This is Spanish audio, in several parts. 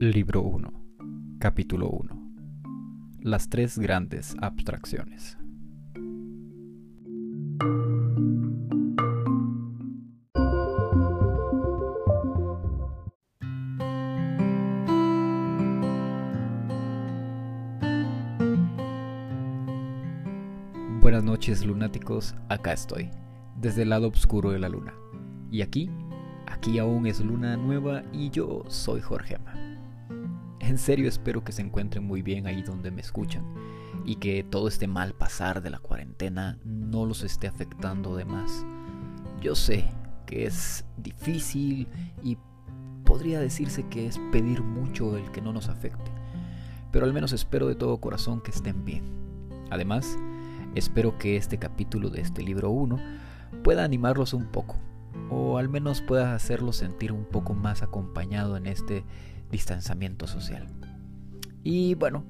Libro 1 Capítulo 1 Las tres grandes abstracciones. Buenas noches lunáticos, acá estoy, desde el lado oscuro de la luna. Y aquí, aquí aún es luna nueva y yo soy Jorgema. En serio espero que se encuentren muy bien ahí donde me escuchan y que todo este mal pasar de la cuarentena no los esté afectando de más. Yo sé que es difícil y podría decirse que es pedir mucho el que no nos afecte, pero al menos espero de todo corazón que estén bien. Además, espero que este capítulo de este libro 1 pueda animarlos un poco, o al menos pueda hacerlos sentir un poco más acompañado en este distanciamiento social. Y bueno,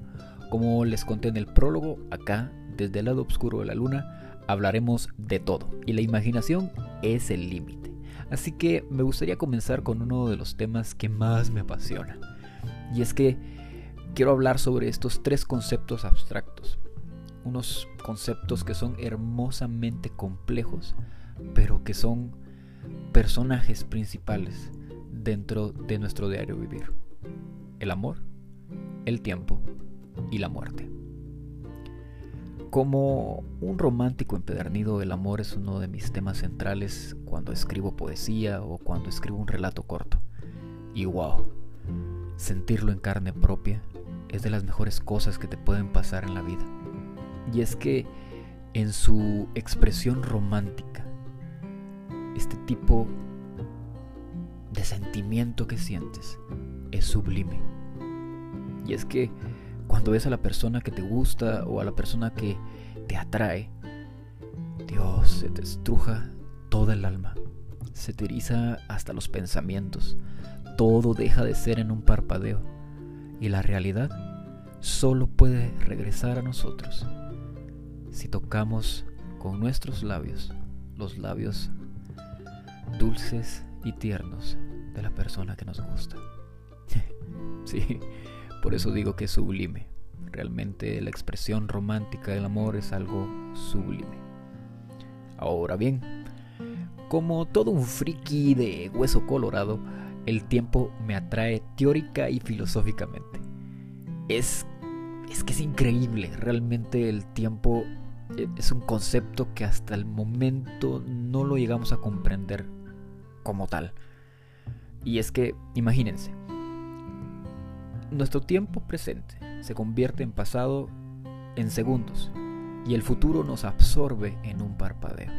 como les conté en el prólogo, acá, desde el lado oscuro de la luna, hablaremos de todo, y la imaginación es el límite. Así que me gustaría comenzar con uno de los temas que más me apasiona, y es que quiero hablar sobre estos tres conceptos abstractos, unos conceptos que son hermosamente complejos, pero que son personajes principales dentro de nuestro diario vivir el amor, el tiempo y la muerte. Como un romántico empedernido, el amor es uno de mis temas centrales cuando escribo poesía o cuando escribo un relato corto. Y wow, sentirlo en carne propia es de las mejores cosas que te pueden pasar en la vida. Y es que en su expresión romántica, este tipo de sentimiento que sientes es sublime. Y es que cuando ves a la persona que te gusta o a la persona que te atrae, Dios, se te estruja toda el alma, se te eriza hasta los pensamientos, todo deja de ser en un parpadeo y la realidad solo puede regresar a nosotros si tocamos con nuestros labios los labios dulces y tiernos de la persona que nos gusta. sí, por eso digo que es sublime. Realmente la expresión romántica del amor es algo sublime. Ahora bien, como todo un friki de hueso colorado, el tiempo me atrae teórica y filosóficamente. Es, es que es increíble, realmente el tiempo es un concepto que hasta el momento no lo llegamos a comprender como tal. Y es que, imagínense, nuestro tiempo presente se convierte en pasado en segundos y el futuro nos absorbe en un parpadeo.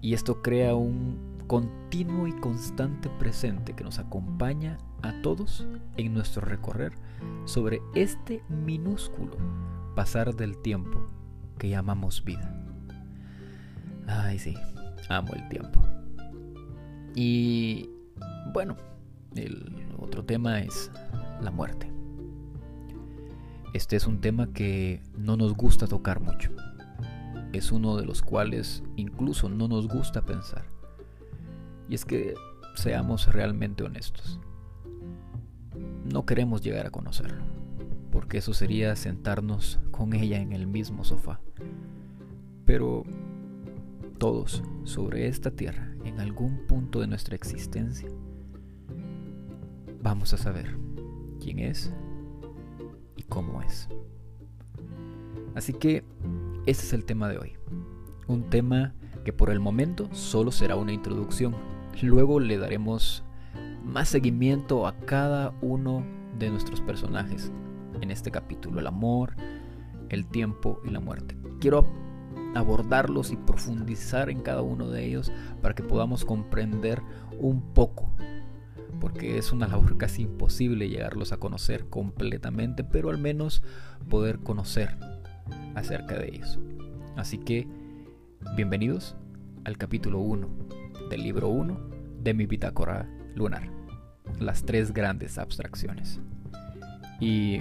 Y esto crea un continuo y constante presente que nos acompaña a todos en nuestro recorrer sobre este minúsculo pasar del tiempo que llamamos vida. Ay, sí, amo el tiempo. Y bueno, el otro tema es la muerte. Este es un tema que no nos gusta tocar mucho. Es uno de los cuales incluso no nos gusta pensar. Y es que seamos realmente honestos. No queremos llegar a conocerlo, porque eso sería sentarnos con ella en el mismo sofá. Pero todos sobre esta tierra, en algún punto de nuestra existencia, vamos a saber quién es y cómo es. Así que ese es el tema de hoy. Un tema que por el momento solo será una introducción. Luego le daremos más seguimiento a cada uno de nuestros personajes en este capítulo. El amor, el tiempo y la muerte. Quiero abordarlos y profundizar en cada uno de ellos para que podamos comprender un poco porque es una labor casi imposible llegarlos a conocer completamente, pero al menos poder conocer acerca de ellos. Así que, bienvenidos al capítulo 1 del libro 1 de mi bitácora lunar, las tres grandes abstracciones. Y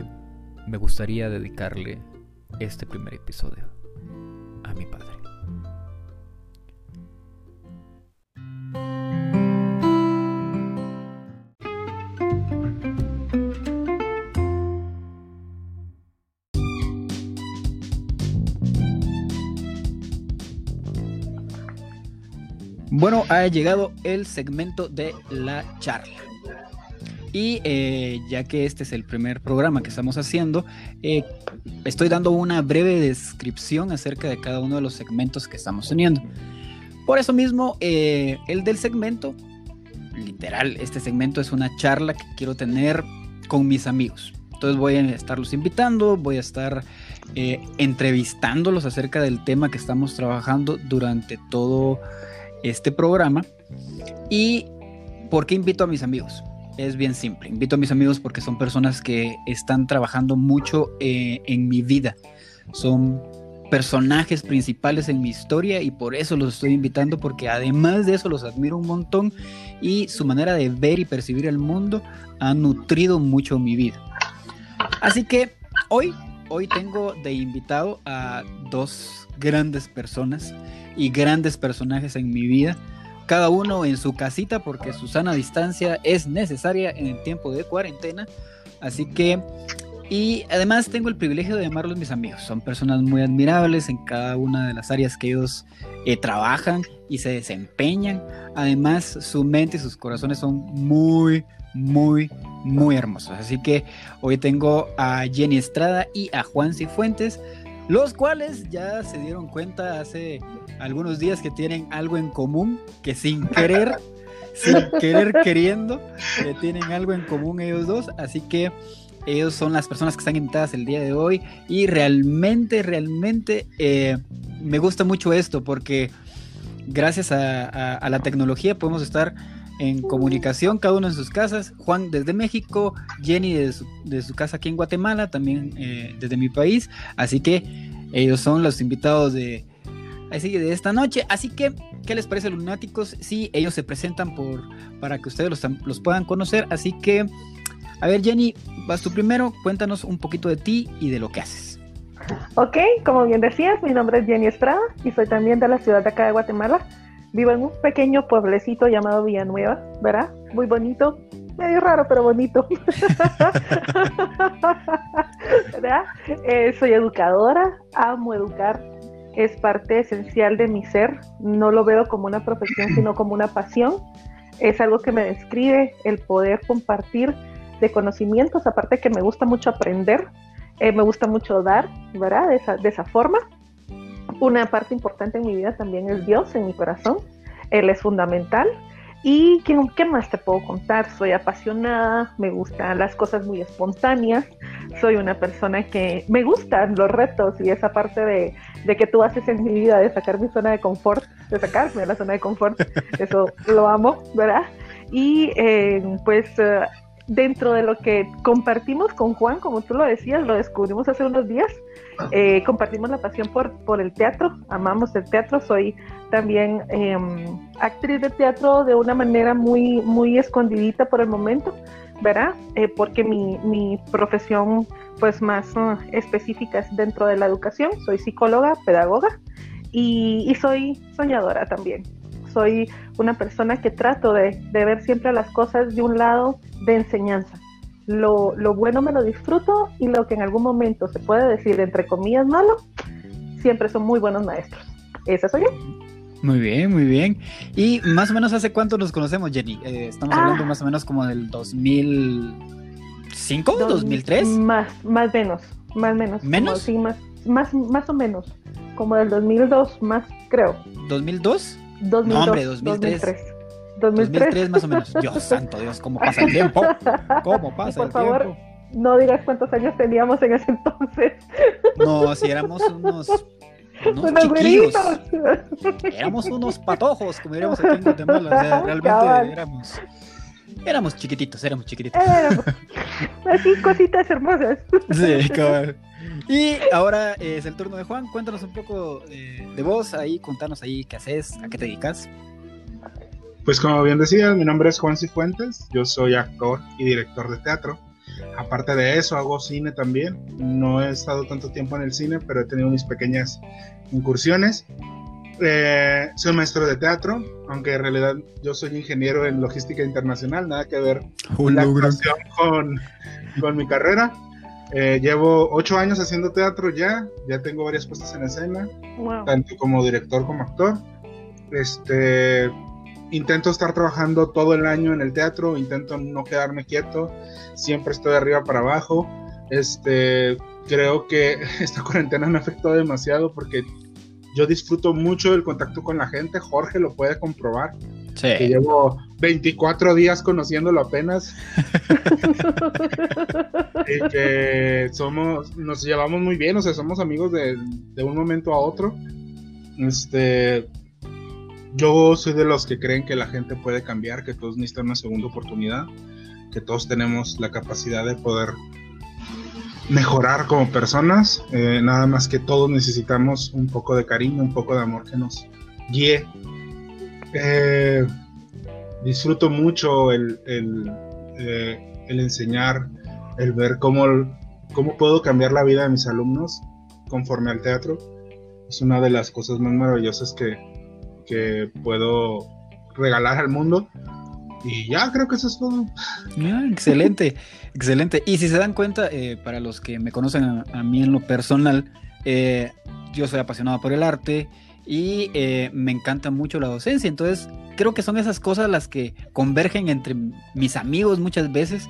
me gustaría dedicarle este primer episodio a mi padre. Bueno, ha llegado el segmento de la charla. Y eh, ya que este es el primer programa que estamos haciendo, eh, estoy dando una breve descripción acerca de cada uno de los segmentos que estamos teniendo. Por eso mismo, eh, el del segmento, literal, este segmento es una charla que quiero tener con mis amigos. Entonces voy a estarlos invitando, voy a estar entrevistándolos acerca del tema que estamos trabajando durante todo este programa. ¿Y por qué invito a mis amigos? Es bien simple. Invito a mis amigos porque son personas que están trabajando mucho eh, en mi vida. Son personajes principales en mi historia y por eso los estoy invitando porque además de eso los admiro un montón y su manera de ver y percibir el mundo ha nutrido mucho mi vida. Así que hoy, hoy tengo de invitado a dos grandes personas y grandes personajes en mi vida, cada uno en su casita porque su sana distancia es necesaria en el tiempo de cuarentena. Así que, y además tengo el privilegio de llamarlos mis amigos. Son personas muy admirables en cada una de las áreas que ellos eh, trabajan y se desempeñan. Además, su mente y sus corazones son muy, muy, muy hermosos. Así que hoy tengo a Jenny Estrada y a Juan Cifuentes los cuales ya se dieron cuenta hace algunos días que tienen algo en común, que sin querer, sin querer queriendo, que tienen algo en común ellos dos, así que ellos son las personas que están invitadas el día de hoy. Y realmente, realmente eh, me gusta mucho esto porque gracias a, la tecnología podemos estar en comunicación, cada uno en sus casas. Juan desde México, Jenny desde su, casa aquí en Guatemala, también eh, desde mi país. Así que ellos son los invitados de, así, de esta noche. Así que, ¿qué les parece, lunáticos? Sí, ellos se presentan por, para que ustedes los, los puedan conocer. Así que, a ver, Jenny, vas tú primero. Cuéntanos un poquito de ti y de lo que haces. Ok, como bien decías, mi nombre es Jenny Estrada y soy también de la ciudad de acá de Guatemala. Vivo en un pequeño pueblecito llamado Villanueva, ¿verdad? Muy bonito, medio raro, pero bonito. ¿verdad? Eh, soy educadora, amo educar, es parte esencial de mi ser. No lo veo como una profesión, sino como una pasión. Es algo que me describe el poder compartir de conocimientos, aparte que me gusta mucho aprender, eh, me gusta mucho dar, ¿verdad? De esa, de esa forma. Una parte importante en mi vida también es Dios en mi corazón. Él es fundamental. ¿Y qué, qué, más te puedo contar? Soy apasionada, me gustan las cosas muy espontáneas, soy una persona que me gustan los retos y esa parte de, de, que tú haces en mi vida, de sacar mi zona de confort, de sacarme de la zona de confort, eso lo amo, ¿verdad? Y eh, pues eh, dentro de lo que compartimos con Juan, como tú lo decías, lo descubrimos hace unos días, eh, compartimos la pasión por, por el teatro, amamos el teatro, soy también em, actriz de teatro de una manera muy, muy escondidita por el momento, ¿verdad? Eh, porque mi, mi, profesión pues más uh, específica es dentro de la educación, soy psicóloga, pedagoga y, y soy soñadora también. Soy una persona que trato de, de ver siempre las cosas de un lado de enseñanza lo, lo, bueno me lo disfruto y lo que en algún momento se puede decir entre comillas malo, siempre son muy buenos maestros. Esa soy yo. Muy bien, muy bien. ¿Y más o menos hace cuánto nos conocemos, Jenny? Eh, estamos hablando ah. más o menos como del 2005, 2003. Más, más menos, más menos. ¿Menos? sí, más, más, más o menos. Como del 2002, más creo. ¿2002? 2002 no, hombre, 2003. 2003. 2003. más o menos. Dios santo, Dios, cómo pasa el tiempo. ¿Cómo pasa Por el favor, tiempo? no digas cuántos años teníamos en ese entonces. No, si éramos unos, unos chiquillos. Éramos unos patojos, como diríamos aquí en Guatemala. O sea, realmente éramos. Éramos chiquititos, éramos chiquititos. Éramos. Así, cositas hermosas. Sí, cabrón. Y ahora es el turno de Juan. Cuéntanos un poco de, de vos ahí, contanos ahí qué haces, a qué te dedicas. Pues como bien decía, mi nombre es Juan Cifuentes, yo soy actor y director de teatro. Aparte de eso, hago cine también. No he estado tanto tiempo en el cine, pero he tenido mis pequeñas incursiones. Eh, soy maestro de teatro, aunque en realidad yo soy ingeniero en logística internacional, nada que ver la con, con mi carrera. Eh, llevo ocho años haciendo teatro ya, ya tengo varias puestas en escena, Wow. tanto como director como actor. Este, intento estar trabajando todo el año en el teatro, intento no quedarme quieto, siempre estoy de arriba para abajo. Este, creo que esta cuarentena me afectó demasiado porque yo disfruto mucho del contacto con la gente, Jorge lo puede comprobar. Sí. Que llevo 24 días conociéndolo apenas. y que somos, nos llevamos muy bien, o sea, somos amigos de, de un momento a otro. Este, yo soy de los que creen que la gente puede cambiar, que todos necesitan una segunda oportunidad, que todos tenemos la capacidad de poder mejorar como personas, eh, nada más que todos necesitamos un poco de cariño, un poco de amor que nos guíe. Eh, disfruto mucho el, el, eh, el, enseñar, el ver cómo, cómo puedo cambiar la vida de mis alumnos conforme al teatro. Es una de las cosas más maravillosas que, que puedo regalar al mundo. Y ya creo que eso es todo. Excelente, excelente. Y si se dan cuenta, eh, para los que me conocen a, mí en lo personal, eh, yo soy apasionado por el arte y eh, me encanta mucho la docencia. Entonces, creo que son esas cosas las que convergen entre mis amigos muchas veces.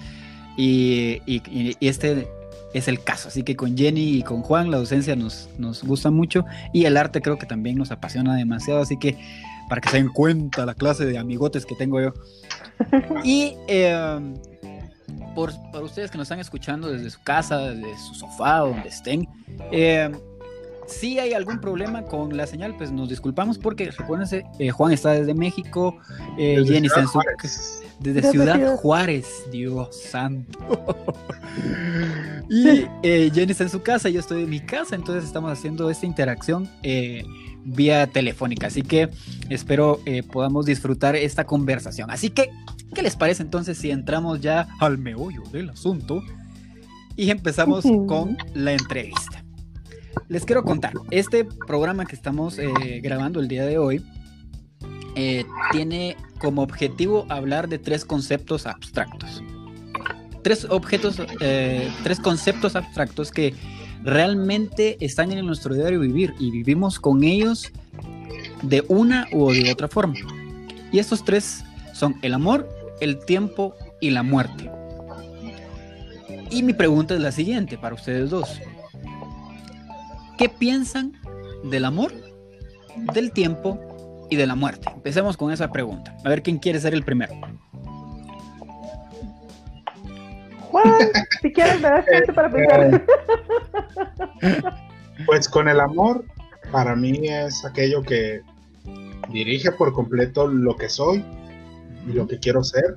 Y, y este es el caso. Así que con Jenny y con Juan la docencia nos, nos gusta mucho y el arte creo que también nos apasiona demasiado. Así que para que se den cuenta la clase de amigotes que tengo yo. Y em, por, ustedes que nos están escuchando desde su casa, desde su sofá, donde estén, eh, si hay algún problema con la señal, pues nos disculpamos porque recuérdense, eh, Juan está desde México, eh, Jenny está en su desde Ciudad Juárez, Dios santo. y eh, Jenny está en su casa, yo estoy en mi casa, entonces estamos haciendo esta interacción eh, vía telefónica. Así que espero eh, podamos disfrutar esta conversación. Así que, ¿qué les parece entonces si entramos ya al meollo del asunto y empezamos con la entrevista? Les quiero contar, este programa que estamos grabando el día de hoy tiene como objetivo hablar de tres conceptos abstractos. Tres objetos, eh, tres conceptos abstractos que realmente están en nuestro diario vivir y vivimos con ellos de una u de otra forma. Y estos tres son el amor, el tiempo y la muerte. Y mi pregunta es la siguiente para ustedes dos. ¿Qué piensan del amor, del tiempo y de la muerte? Empecemos con esa pregunta. A ver quién quiere ser el primero. Juan, si quieres me das chance para pensar. Pues con el amor, para mí es aquello que dirige por completo lo que soy y lo que quiero ser.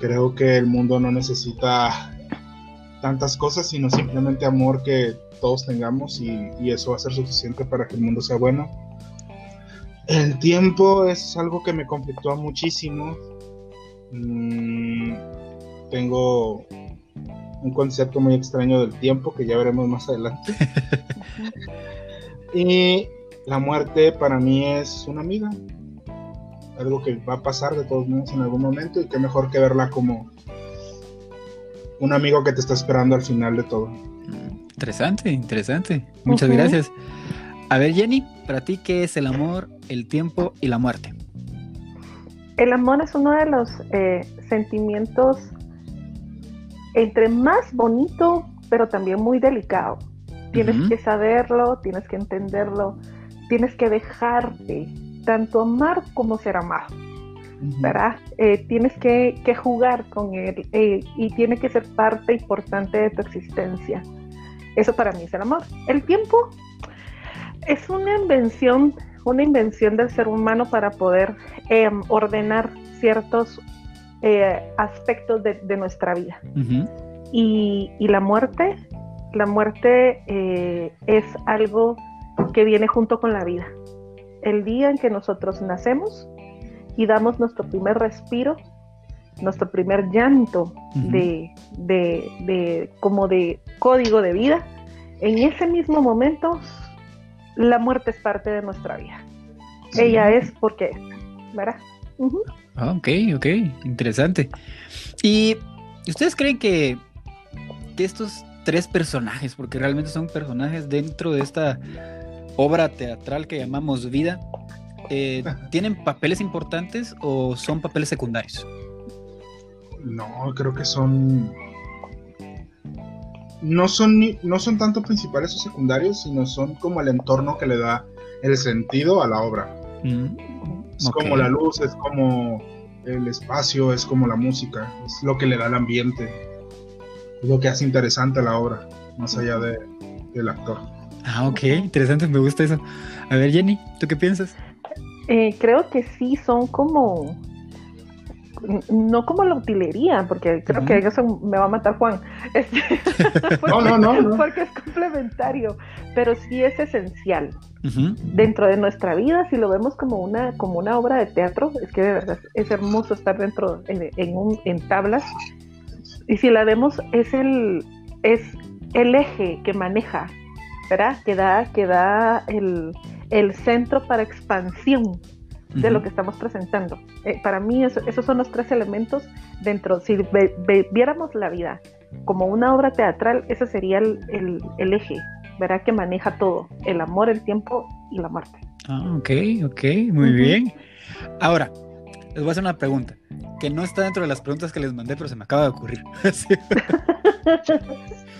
Creo que el mundo no necesita tantas cosas, sino simplemente amor que todos tengamos y, y eso va a ser suficiente para que el mundo sea bueno el tiempo es algo que me conflictúa muchísimo. Mm, tengo un concepto muy extraño del tiempo que ya veremos más adelante. y la muerte para mí es una amiga. Algo que va a pasar de todos modos en algún momento y que mejor que verla como un amigo que te está esperando al final de todo. Interesante, interesante. Muchas gracias. A ver, Jenny, para ti, ¿qué es el amor, el tiempo y la muerte? El amor es uno de los eh, sentimientos entre más bonito, pero también muy delicado. Tienes que saberlo, tienes que entenderlo, tienes que dejarte tanto amar como ser amado. ¿Verdad? Eh, tienes que, jugar con él eh, y tiene que ser parte importante de tu existencia. Eso para mí es el amor. El tiempo es una invención, una invención del ser humano para poder em, ordenar ciertos eh, aspectos de, nuestra vida. y, la muerte, la muerte es algo que viene junto con la vida. El día en que nosotros nacemos y damos nuestro primer respiro, nuestro primer llanto de, de, como de código de vida, en ese mismo momento la muerte es parte de nuestra vida. Ella es porque es, ¿verdad? Ah, ok, ok, interesante. ¿Y ustedes creen que, que estos tres personajes, porque realmente son personajes dentro de esta obra teatral que llamamos vida, eh, tienen papeles importantes o son papeles secundarios? No, creo que son. No son, no son tanto principales o secundarios, sino son como el entorno que le da el sentido a la obra. Mm, es como la luz, es como el espacio, es como la música, es lo que le da el ambiente, es lo que hace interesante la obra, más allá de, del actor. Ah, ok, interesante, me gusta eso. A ver, Jenny, ¿tú qué piensas? Eh, creo que sí son como no como la utilería, porque creo que eso me va a matar Juan. Este, no, no, no, Porque es complementario, pero sí es esencial. Dentro de nuestra vida, si lo vemos como una, como una obra de teatro, es que de verdad es hermoso estar dentro en, un, en tablas. Y si la vemos, es el, es el eje que maneja, ¿verdad? Que da, que da el, el centro para expansión de lo que estamos presentando. Eh, para mí esos son los tres elementos dentro, si viéramos la vida como una obra teatral, ese sería el, el, eje, ¿verdad? Que maneja todo, el amor, el tiempo y la muerte. Ah, ok, ok, muy bien. Ahora, les voy a hacer una pregunta, que no está dentro de las preguntas que les mandé, pero se me acaba de ocurrir.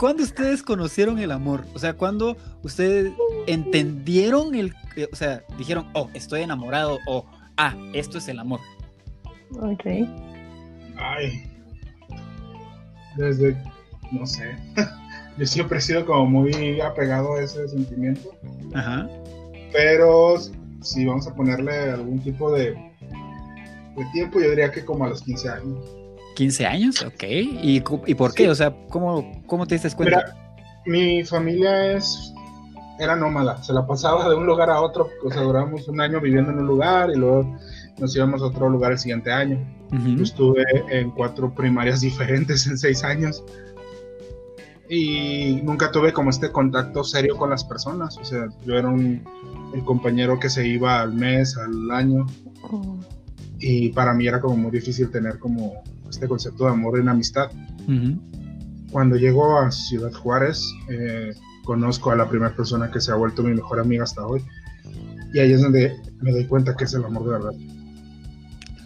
¿Cuándo ustedes conocieron el amor? O sea, ¿cuándo ustedes entendieron el, eh, o sea, dijeron, oh, estoy enamorado o, ah, esto es el amor? Ok. Ay. Desde, no sé. Yo siempre he sido como muy apegado a ese sentimiento. Ajá. Pero si vamos a ponerle algún tipo de, de tiempo, yo diría que como a los 15 años. 15 años, ok. ¿Y, y por qué? O sea, ¿cómo, ¿cómo te diste cuenta? mi familia es era nómada, se la pasaba de un lugar a otro, o sea, duramos un año viviendo en un lugar y luego nos íbamos a otro lugar el siguiente año. estuve en cuatro primarias diferentes en seis años y nunca tuve como este contacto serio con las personas, o sea, yo era un, el compañero que se iba al mes, al año oh. Y para mí era como muy difícil tener como este concepto de amor en amistad. Cuando llego a Ciudad Juárez, eh, conozco a la primera persona que se ha vuelto mi mejor amiga hasta hoy. Y ahí es donde me doy cuenta que es el amor de verdad.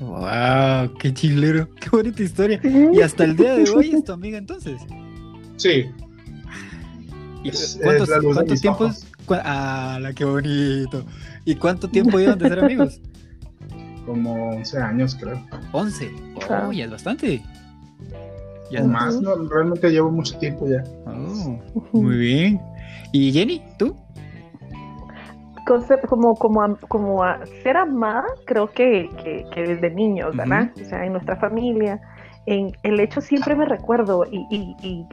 ¡Wow! ¡Qué chilero! ¡Qué bonita historia! Y hasta el día de hoy es tu amiga entonces. Sí. ¿Y cuántos, ¿cuántos tiempos? ¡Ah, la qué bonito! ¿Y cuánto tiempo llevan de ser amigos? como 11 años, creo. 11. Oh, ya es bastante. Ya es más, no, realmente llevo mucho tiempo ya. Oh, muy bien. ¿Y Jenny, tú? como, como, como a ser amada, creo que, que, desde niños, ¿verdad? O sea, en nuestra familia, en el hecho siempre me recuerdo y, y, y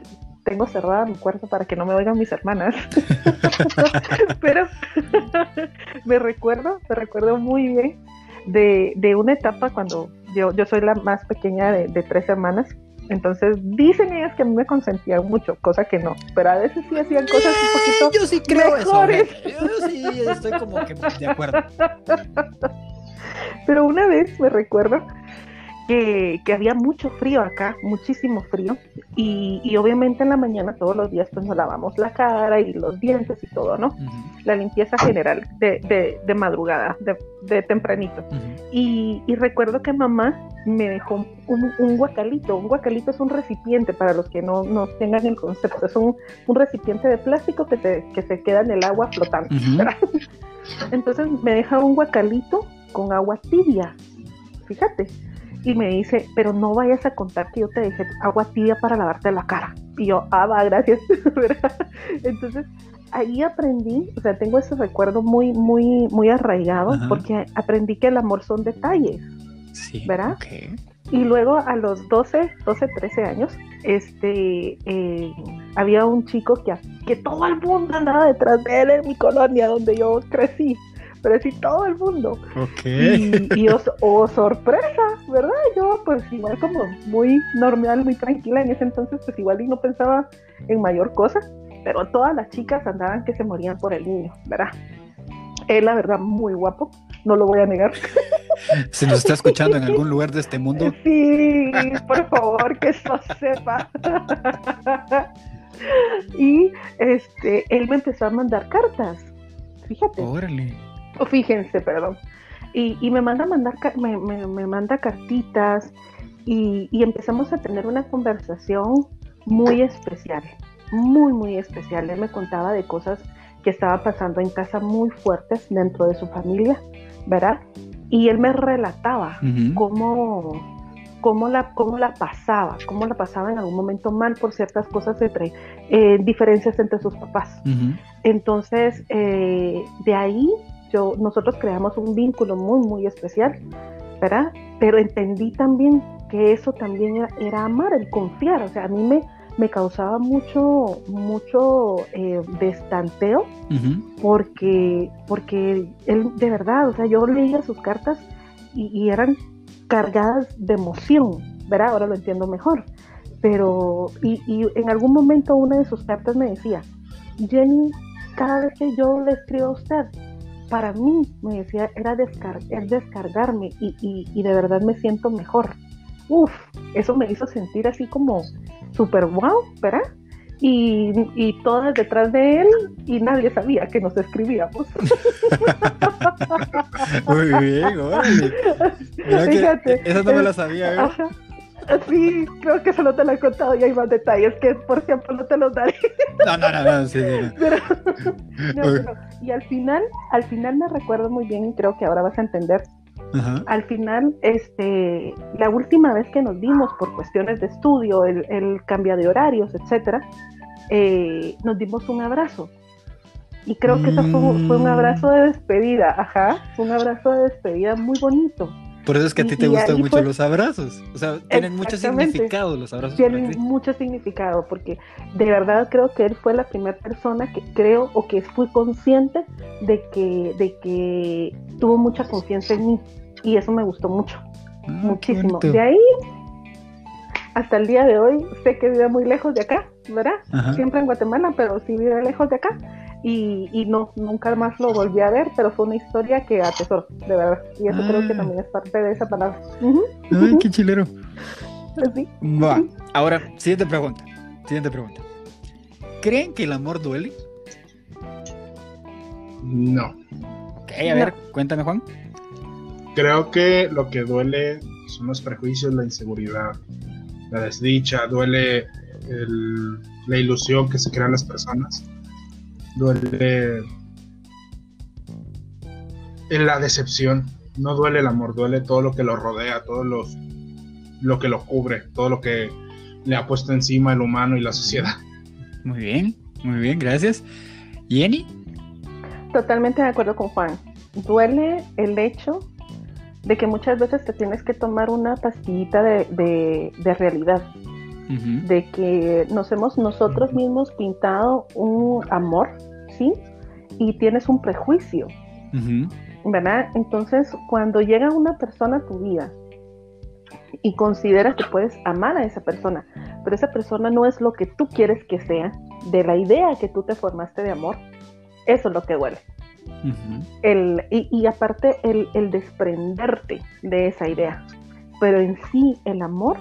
tengo cerrada mi cuarto para que no me oigan mis hermanas, pero me recuerdo, me recuerdo muy bien de, de una etapa cuando yo, yo soy la más pequeña de, de, tres hermanas. Entonces dicen ellas que a mí me consentían mucho, cosa que no, pero a veces sí hacían cosas un poquito yo sí creo mejores. Eso, yo sí estoy como que de acuerdo. Pero una vez me recuerdo que, que, había mucho frío acá, muchísimo frío, y, y, obviamente en la mañana todos los días pues nos lavamos la cara y los dientes y todo, ¿no? La limpieza general de, de, de madrugada, de, de tempranito. y, y, recuerdo que mamá me dejó un, un, guacalito, un guacalito es un recipiente para los que no, no tengan el concepto, es un, un recipiente de plástico que, te, que se queda en el agua flotando. Entonces me deja un guacalito con agua tibia, fíjate y me dice, pero no vayas a contar que yo te dejé agua tibia para lavarte la cara. Y yo, ah, va, gracias. Entonces, ahí aprendí, o sea, tengo ese recuerdo muy, muy, muy arraigado, porque aprendí que el amor son detalles. Sí. ¿Verdad? Y luego a los 12, 12, 13 años, este, eh, había un chico que, que todo el mundo andaba detrás de él en mi colonia donde yo crecí pero sí todo el mundo. Y, oh, sorpresa, ¿verdad? Yo pues igual como muy normal, muy tranquila en ese entonces, pues igual y no pensaba en mayor cosa, pero todas las chicas andaban que se morían por el niño, ¿verdad? Él, la verdad, muy guapo, no lo voy a negar. ¿Se nos está escuchando en algún lugar de este mundo? Sí, por favor, que eso sepa. y este, él me empezó a mandar cartas, fíjate. Órale Fíjense, perdón. Y, me manda mandar me, me, manda cartitas y, y, empezamos a tener una conversación muy especial, muy, muy especial. Él me contaba de cosas que estaba pasando en casa muy fuertes dentro de su familia, ¿verdad? Y él me relataba cómo, cómo, la, cómo la pasaba, cómo la pasaba en algún momento mal por ciertas cosas entre eh, diferencias entre sus papás. Entonces, eh, de ahí yo, nosotros creamos un vínculo muy, muy especial, ¿verdad? Pero entendí también que eso también era, amar, el confiar. O sea, a mí me, me causaba mucho, mucho eh, destanteo porque, porque él de verdad, o sea, yo leía sus cartas y, eran cargadas de emoción, ¿verdad? Ahora lo entiendo mejor. Pero, y, y en algún momento una de sus cartas me decía, Jenny, cada vez que yo le escribo a usted, para mí, me decía, era es descargarme y, de verdad me siento mejor. Uf, eso me hizo sentir así como súper wow, ¿verdad? Y, y, todas detrás de él y nadie sabía que nos escribíamos. Muy bien, órale. Fíjate, esa no me la sabía, ¿eh? Sí, creo que solo te lo he contado y hay más detalles que por ejemplo no te los daré. No, no, no, no, sí, y al final, al final me recuerdo muy bien y creo que ahora vas a entender. Al final, este, la última vez que nos vimos por cuestiones de estudio, el, el cambio de horarios, etcétera, eh, nos dimos un abrazo. Y creo que eso fue, fue, un mm. abrazo de despedida, ajá, un abrazo de despedida muy bonito. Por eso es que a ti te gustan mucho los abrazos. O sea, tienen mucho significado los abrazos. Tienen mucho significado porque de verdad creo que él fue la primera persona que creo o que fui consciente de que, de que tuvo mucha confianza en mí. Y eso me gustó mucho. Ah, muchísimo. De ahí hasta el día de hoy sé que vive muy lejos de acá, ¿verdad? Siempre en Guatemala, pero sí vive lejos de acá y, no, nunca más lo volví a ver, pero fue una historia que atesoro, de verdad. Y eso creo que ah. también es parte de esa palabra. Ay, qué chilero. Sí. Va. Ahora, siguiente pregunta. Siguiente pregunta. ¿Creen que el amor duele? No. Ok, a ver, cuéntame, Juan. Creo que lo que duele son los prejuicios, la inseguridad, la desdicha, duele la ilusión que se crean las personas duele en la decepción, no duele el amor, duele todo lo que lo rodea, todo los, lo que lo cubre, todo lo que le ha puesto encima el humano y la sociedad. Muy bien, muy bien, gracias. Jenny. Totalmente de acuerdo con Juan. Duele el hecho de que muchas veces te tienes que tomar una pastillita de, de realidad, de que nos hemos nosotros mismos pintado un amor, ¿sí? Y tienes un prejuicio, ¿verdad? Entonces, cuando llega una persona a tu vida y consideras que puedes amar a esa persona, pero esa persona no es lo que tú quieres que sea, de la idea que tú te formaste de amor, eso es lo que duele. el, y, aparte el, el desprenderte de esa idea, pero en sí el amor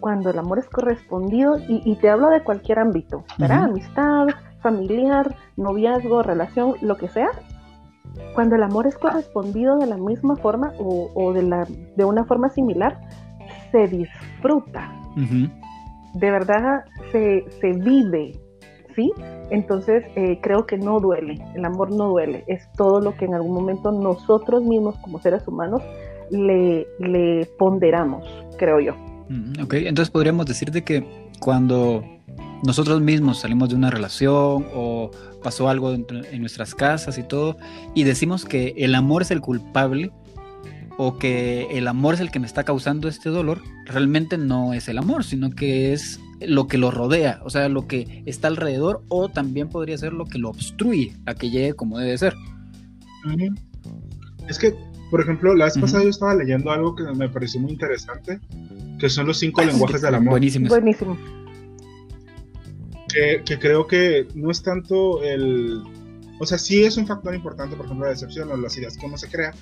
cuando el amor es correspondido, y, te hablo de cualquier ámbito, ¿verdad? Amistad, familiar, noviazgo, relación, lo que sea, cuando el amor es correspondido de la misma forma o, de, la, de una forma similar, se disfruta. De verdad se, se, vive, ¿sí? Entonces eh, creo que no duele, el amor no duele, es todo lo que en algún momento nosotros mismos como seres humanos le, le ponderamos, creo yo. Ok, entonces podríamos decir de que cuando nosotros mismos salimos de una relación o pasó algo en, nuestras casas y todo, y decimos que el amor es el culpable o que el amor es el que me está causando este dolor, realmente no es el amor, sino que es lo que lo rodea, o sea, lo que está alrededor o también podría ser lo que lo obstruye a que llegue como debe ser. Es que, por ejemplo, la vez pasada yo estaba leyendo algo que me pareció muy interesante que son los cinco lenguajes del amor. Buenísimo. Buenísimo. Que, creo que no es tanto el... O sea, sí es un factor importante, por ejemplo, la decepción o las ideas que uno se crea,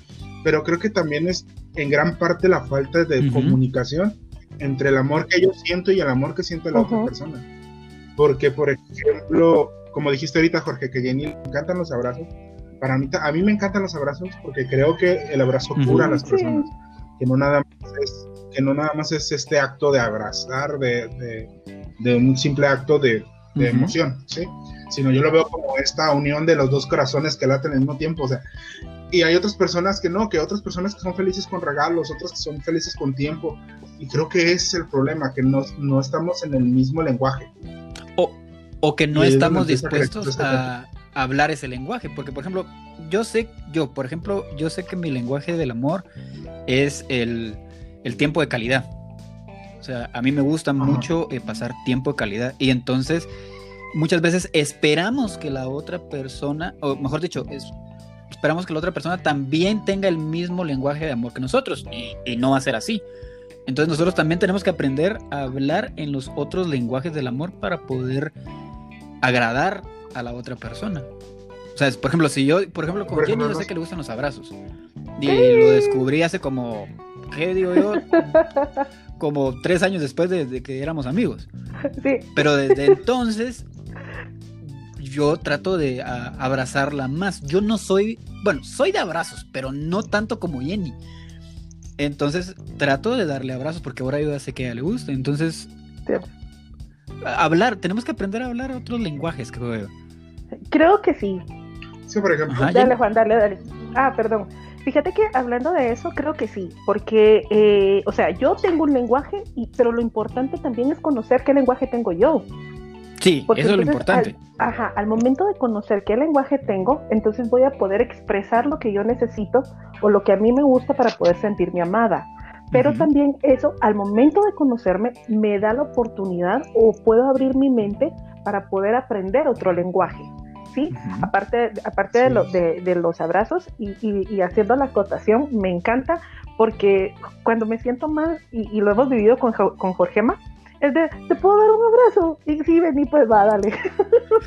pero creo que también es en gran parte la falta de comunicación entre el amor que yo siento y el amor que siente la otra persona. Porque, por ejemplo, como dijiste ahorita, Jorge, que Jenny le encantan los abrazos, para mí, a mí me encantan los abrazos porque creo que el abrazo cura a las personas, que no nada más es, que no nada más es este acto de abrazar, de, de, un simple acto de, emoción, ¿sí? Sino yo lo veo como esta unión de los dos corazones que laten al mismo tiempo, o sea, y hay otras personas que no, que otras personas que son felices con regalos, otras que son felices con tiempo, y creo que ese es el problema, que no, no estamos en el mismo lenguaje. O, o que no estamos dispuestos a, hablar ese lenguaje, porque por ejemplo, yo sé, yo, por ejemplo, yo sé que mi lenguaje del amor es el, tiempo de calidad. O sea, a mí me gusta mucho eh, pasar tiempo de calidad y entonces muchas veces esperamos que la otra persona, o mejor dicho, esperamos que la otra persona también tenga el mismo lenguaje de amor que nosotros y, y no va a ser así. Entonces nosotros también tenemos que aprender a hablar en los otros lenguajes del amor para poder agradar a la otra persona. O sea, por ejemplo, si yo, por ejemplo, con Jenny yo sé que le gustan los abrazos. Y lo descubrí hace como, ¿qué digo yo? como tres años después de, que éramos amigos. Sí. Pero desde entonces yo trato de abrazarla más. Yo no soy, bueno, soy de abrazos, pero no tanto como Jenny. Entonces trato de darle abrazos porque ahora yo ya sé que a ella le gusta. Entonces, hablar, tenemos que aprender a hablar otros lenguajes, creo Creo que sí. Sí, por ejemplo. dale, Juan, dale, dale. Ah, perdón. Fíjate que hablando de eso, creo que sí, porque, eh, o sea, yo tengo un lenguaje, y, pero lo importante también es conocer qué lenguaje tengo yo. Sí, eso es lo importante. ajá, al momento de conocer qué lenguaje tengo, entonces voy a poder expresar lo que yo necesito o lo que a mí me gusta para poder sentirme amada. Pero también eso, al momento de conocerme, me da la oportunidad o puedo abrir mi mente para poder aprender otro lenguaje. ¿sí? Aparte, aparte de, de, los abrazos y, y, haciendo la acotación, me encanta porque cuando me siento mal, y, y lo hemos vivido con, con Jorgema, es de, ¿te puedo dar un abrazo? Y sí, vení, pues va, dale.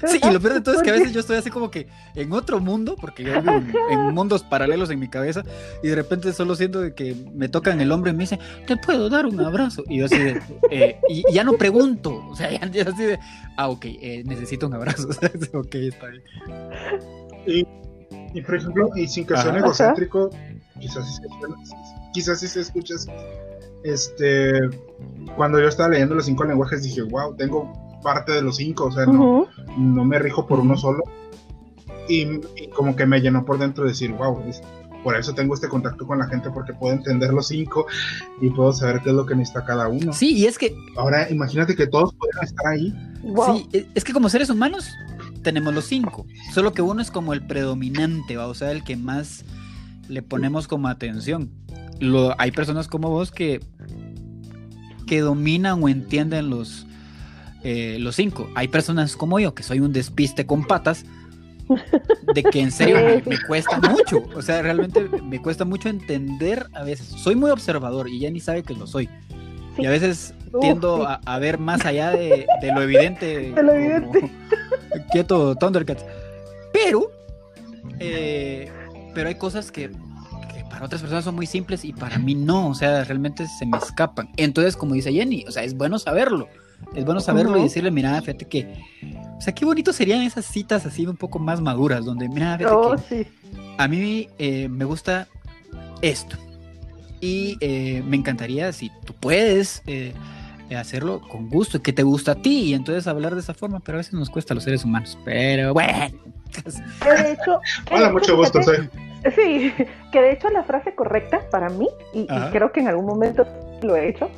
Sí, y lo peor de todo es que a veces yo estoy así como que en otro mundo, porque yo vivo en, mundos paralelos en mi cabeza, y de repente solo siento que me tocan el hombro y me dicen, ¿te puedo dar un abrazo? Y yo así de, eh, y, ya no pregunto, o sea, ya, así de, ah, ok, eh, necesito un abrazo, ok, está bien. Y, y, por ejemplo, y sin que sea egocéntrico, quizás sí se, quizás sí se escucha este, cuando yo estaba leyendo los cinco lenguajes dije, wow, tengo parte de los cinco, o sea, no, no me rijo por uno solo. Y, como que me llenó por dentro decir, wow, por eso tengo este contacto con la gente porque puedo entender los cinco y puedo saber qué es lo que necesita cada uno. Sí, y es que... Ahora imagínate que todos pueden estar ahí. Sí, e, es que como seres humanos tenemos los cinco, solo que uno es como el predominante, ¿va? o sea, el que más le ponemos como atención. Lo, hay personas como vos que que dominan o entienden los, eh, los cinco. Hay personas como yo, que soy un despiste con patas, de que en serio me, cuesta mucho. O sea, realmente me cuesta mucho entender a veces. Soy muy observador y ya ni sabe que lo soy. Y a veces tiendo a, ver más allá de, lo evidente. De lo evidente. quieto, Thundercats. Pero, eh, pero hay cosas que para otras personas son muy simples y para mí no, o sea, realmente se me escapan. Entonces, como dice Jenny, o sea, es bueno saberlo, es bueno saberlo y decirle, mira, fíjate que, o sea, qué bonito serían esas citas así un poco más maduras, donde, mira, fíjate oh, que a mí eh, me gusta esto y eh, me encantaría si tú puedes eh, hacerlo con gusto y que te gusta a ti y entonces hablar de esa forma, pero a veces nos cuesta a los seres humanos, pero bueno. De hecho, Hola, mucho gusto, soy. Sí, que de hecho la frase correcta para mí, y, creo que en algún momento lo he hecho,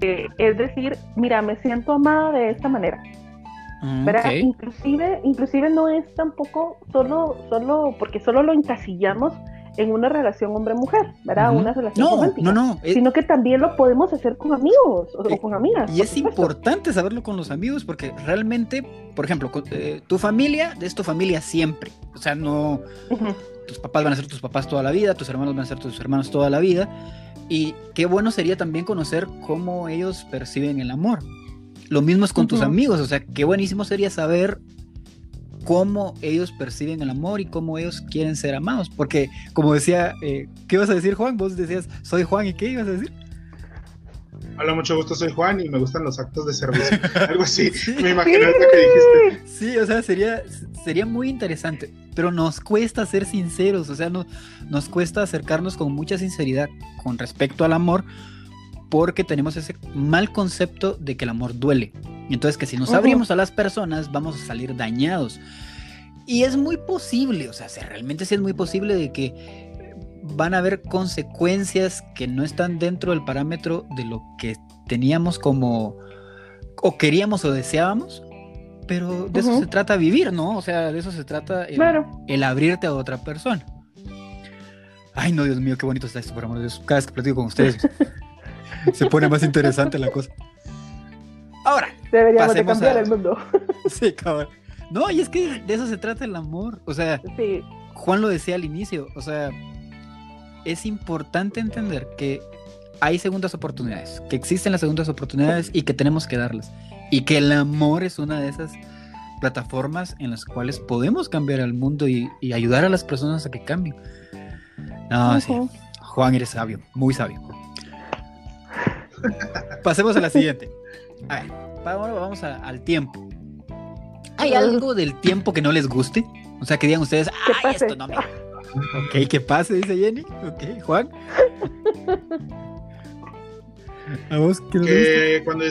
eh, es decir, mira, me siento amada de esta manera. Mm, inclusive, inclusive no es tampoco solo, solo, porque solo lo encasillamos en una relación hombre-mujer, ¿verdad? Una relación no, No, no, sino que también lo podemos hacer con amigos o, eh, con amigas. Y es importante saberlo con los amigos porque realmente, por ejemplo, eh, tu familia es tu familia siempre. O sea, no tus papás van a ser tus papás toda la vida, tus hermanos van a ser tus hermanos toda la vida. Y qué bueno sería también conocer cómo ellos perciben el amor. Lo mismo es con tus amigos, o sea, qué buenísimo sería saber cómo ellos perciben el amor y cómo ellos quieren ser amados. Porque, como decía, eh, ¿qué ibas a decir, Juan? Vos decías, soy Juan, ¿y qué ibas a decir? Hola, mucho gusto, soy Juan y me gustan los actos de servicio. Algo así, me imagino lo que dijiste. Sí, o sea, sería, sería muy interesante, pero nos cuesta ser sinceros, o sea, no, nos cuesta acercarnos con mucha sinceridad con respecto al amor, porque tenemos ese mal concepto de que el amor duele. Entonces, que si nos abrimos a las personas, vamos a salir dañados. Y es muy posible, o sea, realmente sí es muy posible de que van a haber consecuencias que no están dentro del parámetro de lo que teníamos como o queríamos o deseábamos, pero de eso se trata vivir, ¿no? O sea, de eso se trata el, abrirte a otra persona. Ay, no, Dios mío, qué bonito está esto, por amor de Dios. Cada vez que platico con ustedes se pone más interesante la cosa. Ahora, deberíamos de cambiar el mundo. sí, cabrón. No, y es que de eso se trata el amor. O sea, Juan lo decía al inicio. O sea, es importante entender que hay segundas oportunidades, que existen las segundas oportunidades y que tenemos que darlas. Y que el amor es una de esas plataformas en las cuales podemos cambiar al mundo y, ayudar a las personas a que cambien. No, sí. Juan, eres sabio, muy sabio. Pasemos a la siguiente. A ver, ahora vamos al tiempo. ¿Hay algo del tiempo que no les guste? O sea, que digan ustedes, ay, esto no me Ok, ¿qué pase, dice Jenny. Ok, Juan. ¿A vos qué que cuando,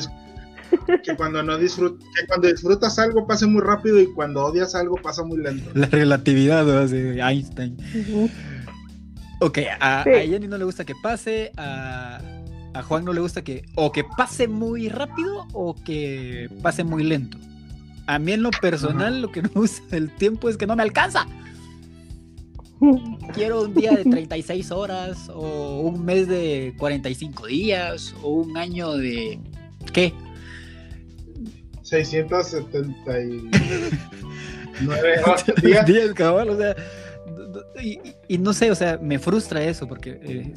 que cuando no disfrut que cuando disfrutas algo pase muy rápido y cuando odias algo pasa muy lento. La relatividad de Einstein. Ok, a, Jenny no le gusta que pase, a, a Juan no le gusta que o que pase muy rápido o que pase muy lento. A mí en lo personal lo que no usa el tiempo es que no me alcanza. Quiero un día de 36 horas o un mes de 45 días o un año de... ¿Qué? 679 días. cabal, o sea, y, no sé, o sea, me frustra eso porque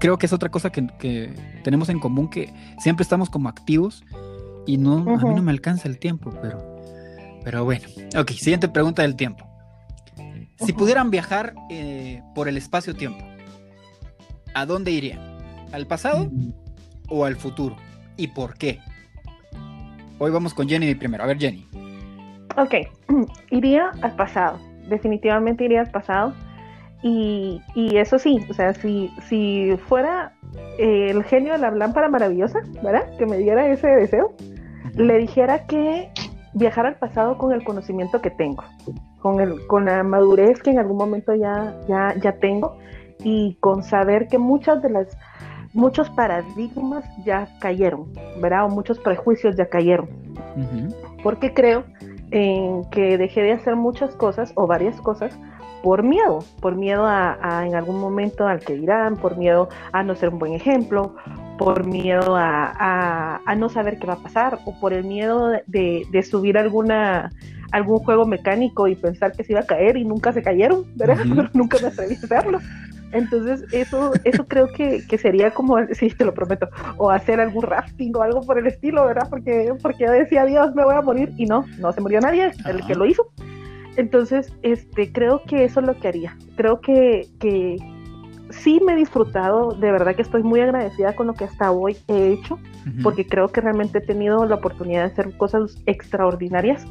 creo que es otra cosa que, tenemos en común que siempre estamos como activos y no, a mí no me alcanza el tiempo, pero, pero bueno. Ok, siguiente pregunta del tiempo. Si pudieran viajar eh, por el espacio-tiempo, ¿a dónde irían? ¿Al pasado o al futuro? ¿Y por qué? Hoy vamos con Jenny primero. A ver, Jenny. Ok, iría al pasado. Definitivamente iría al pasado. Y, eso sí, o sea, si, si fuera eh, el genio de la lámpara maravillosa, ¿verdad? Que me diera ese deseo, le dijera que viajar al pasado con el conocimiento que tengo con, el, con la madurez que en algún momento ya, ya, ya tengo y con saber que muchas de las muchos paradigmas ya cayeron, ¿verdad? O muchos prejuicios ya cayeron. Porque creo en que dejé de hacer muchas cosas o varias cosas por miedo, por miedo a, en algún momento al que dirán, por miedo a no ser un buen ejemplo, por miedo a, a, no saber qué va a pasar o por el miedo de, de subir alguna algún juego mecánico y pensar que se iba a caer y nunca se cayeron, ¿verdad? Pero nunca me atreví a hacerlo. Entonces, eso, eso creo que, sería como, sí, te lo prometo, o hacer algún rafting o algo por el estilo, ¿verdad? Porque, porque yo decía, Dios, me voy a morir, y no, no se murió nadie, el que lo hizo. Entonces, este, creo que eso es lo que haría. Creo que, que sí me he disfrutado, de verdad que estoy muy agradecida con lo que hasta hoy he hecho, porque creo que realmente he tenido la oportunidad de hacer cosas extraordinarias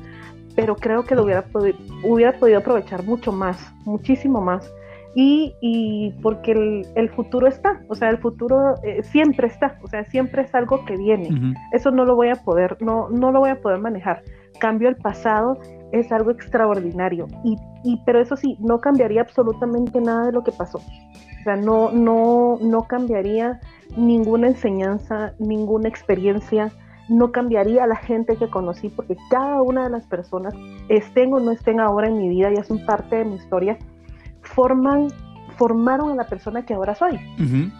pero creo que lo hubiera, podido, hubiera podido aprovechar mucho más, muchísimo más. Y, y porque el, el, futuro está, o sea, el futuro eh, siempre está, o sea, siempre es algo que viene. Eso no lo voy a poder, no, no lo voy a poder manejar. Cambio el pasado es algo extraordinario, y, y, pero eso sí, no cambiaría absolutamente nada de lo que pasó. O sea, no, no, no cambiaría ninguna enseñanza, ninguna experiencia, no cambiaría a la gente que conocí porque cada una de las personas, estén o no estén ahora en mi vida, ya son parte de mi historia, forman, formaron a la persona que ahora soy.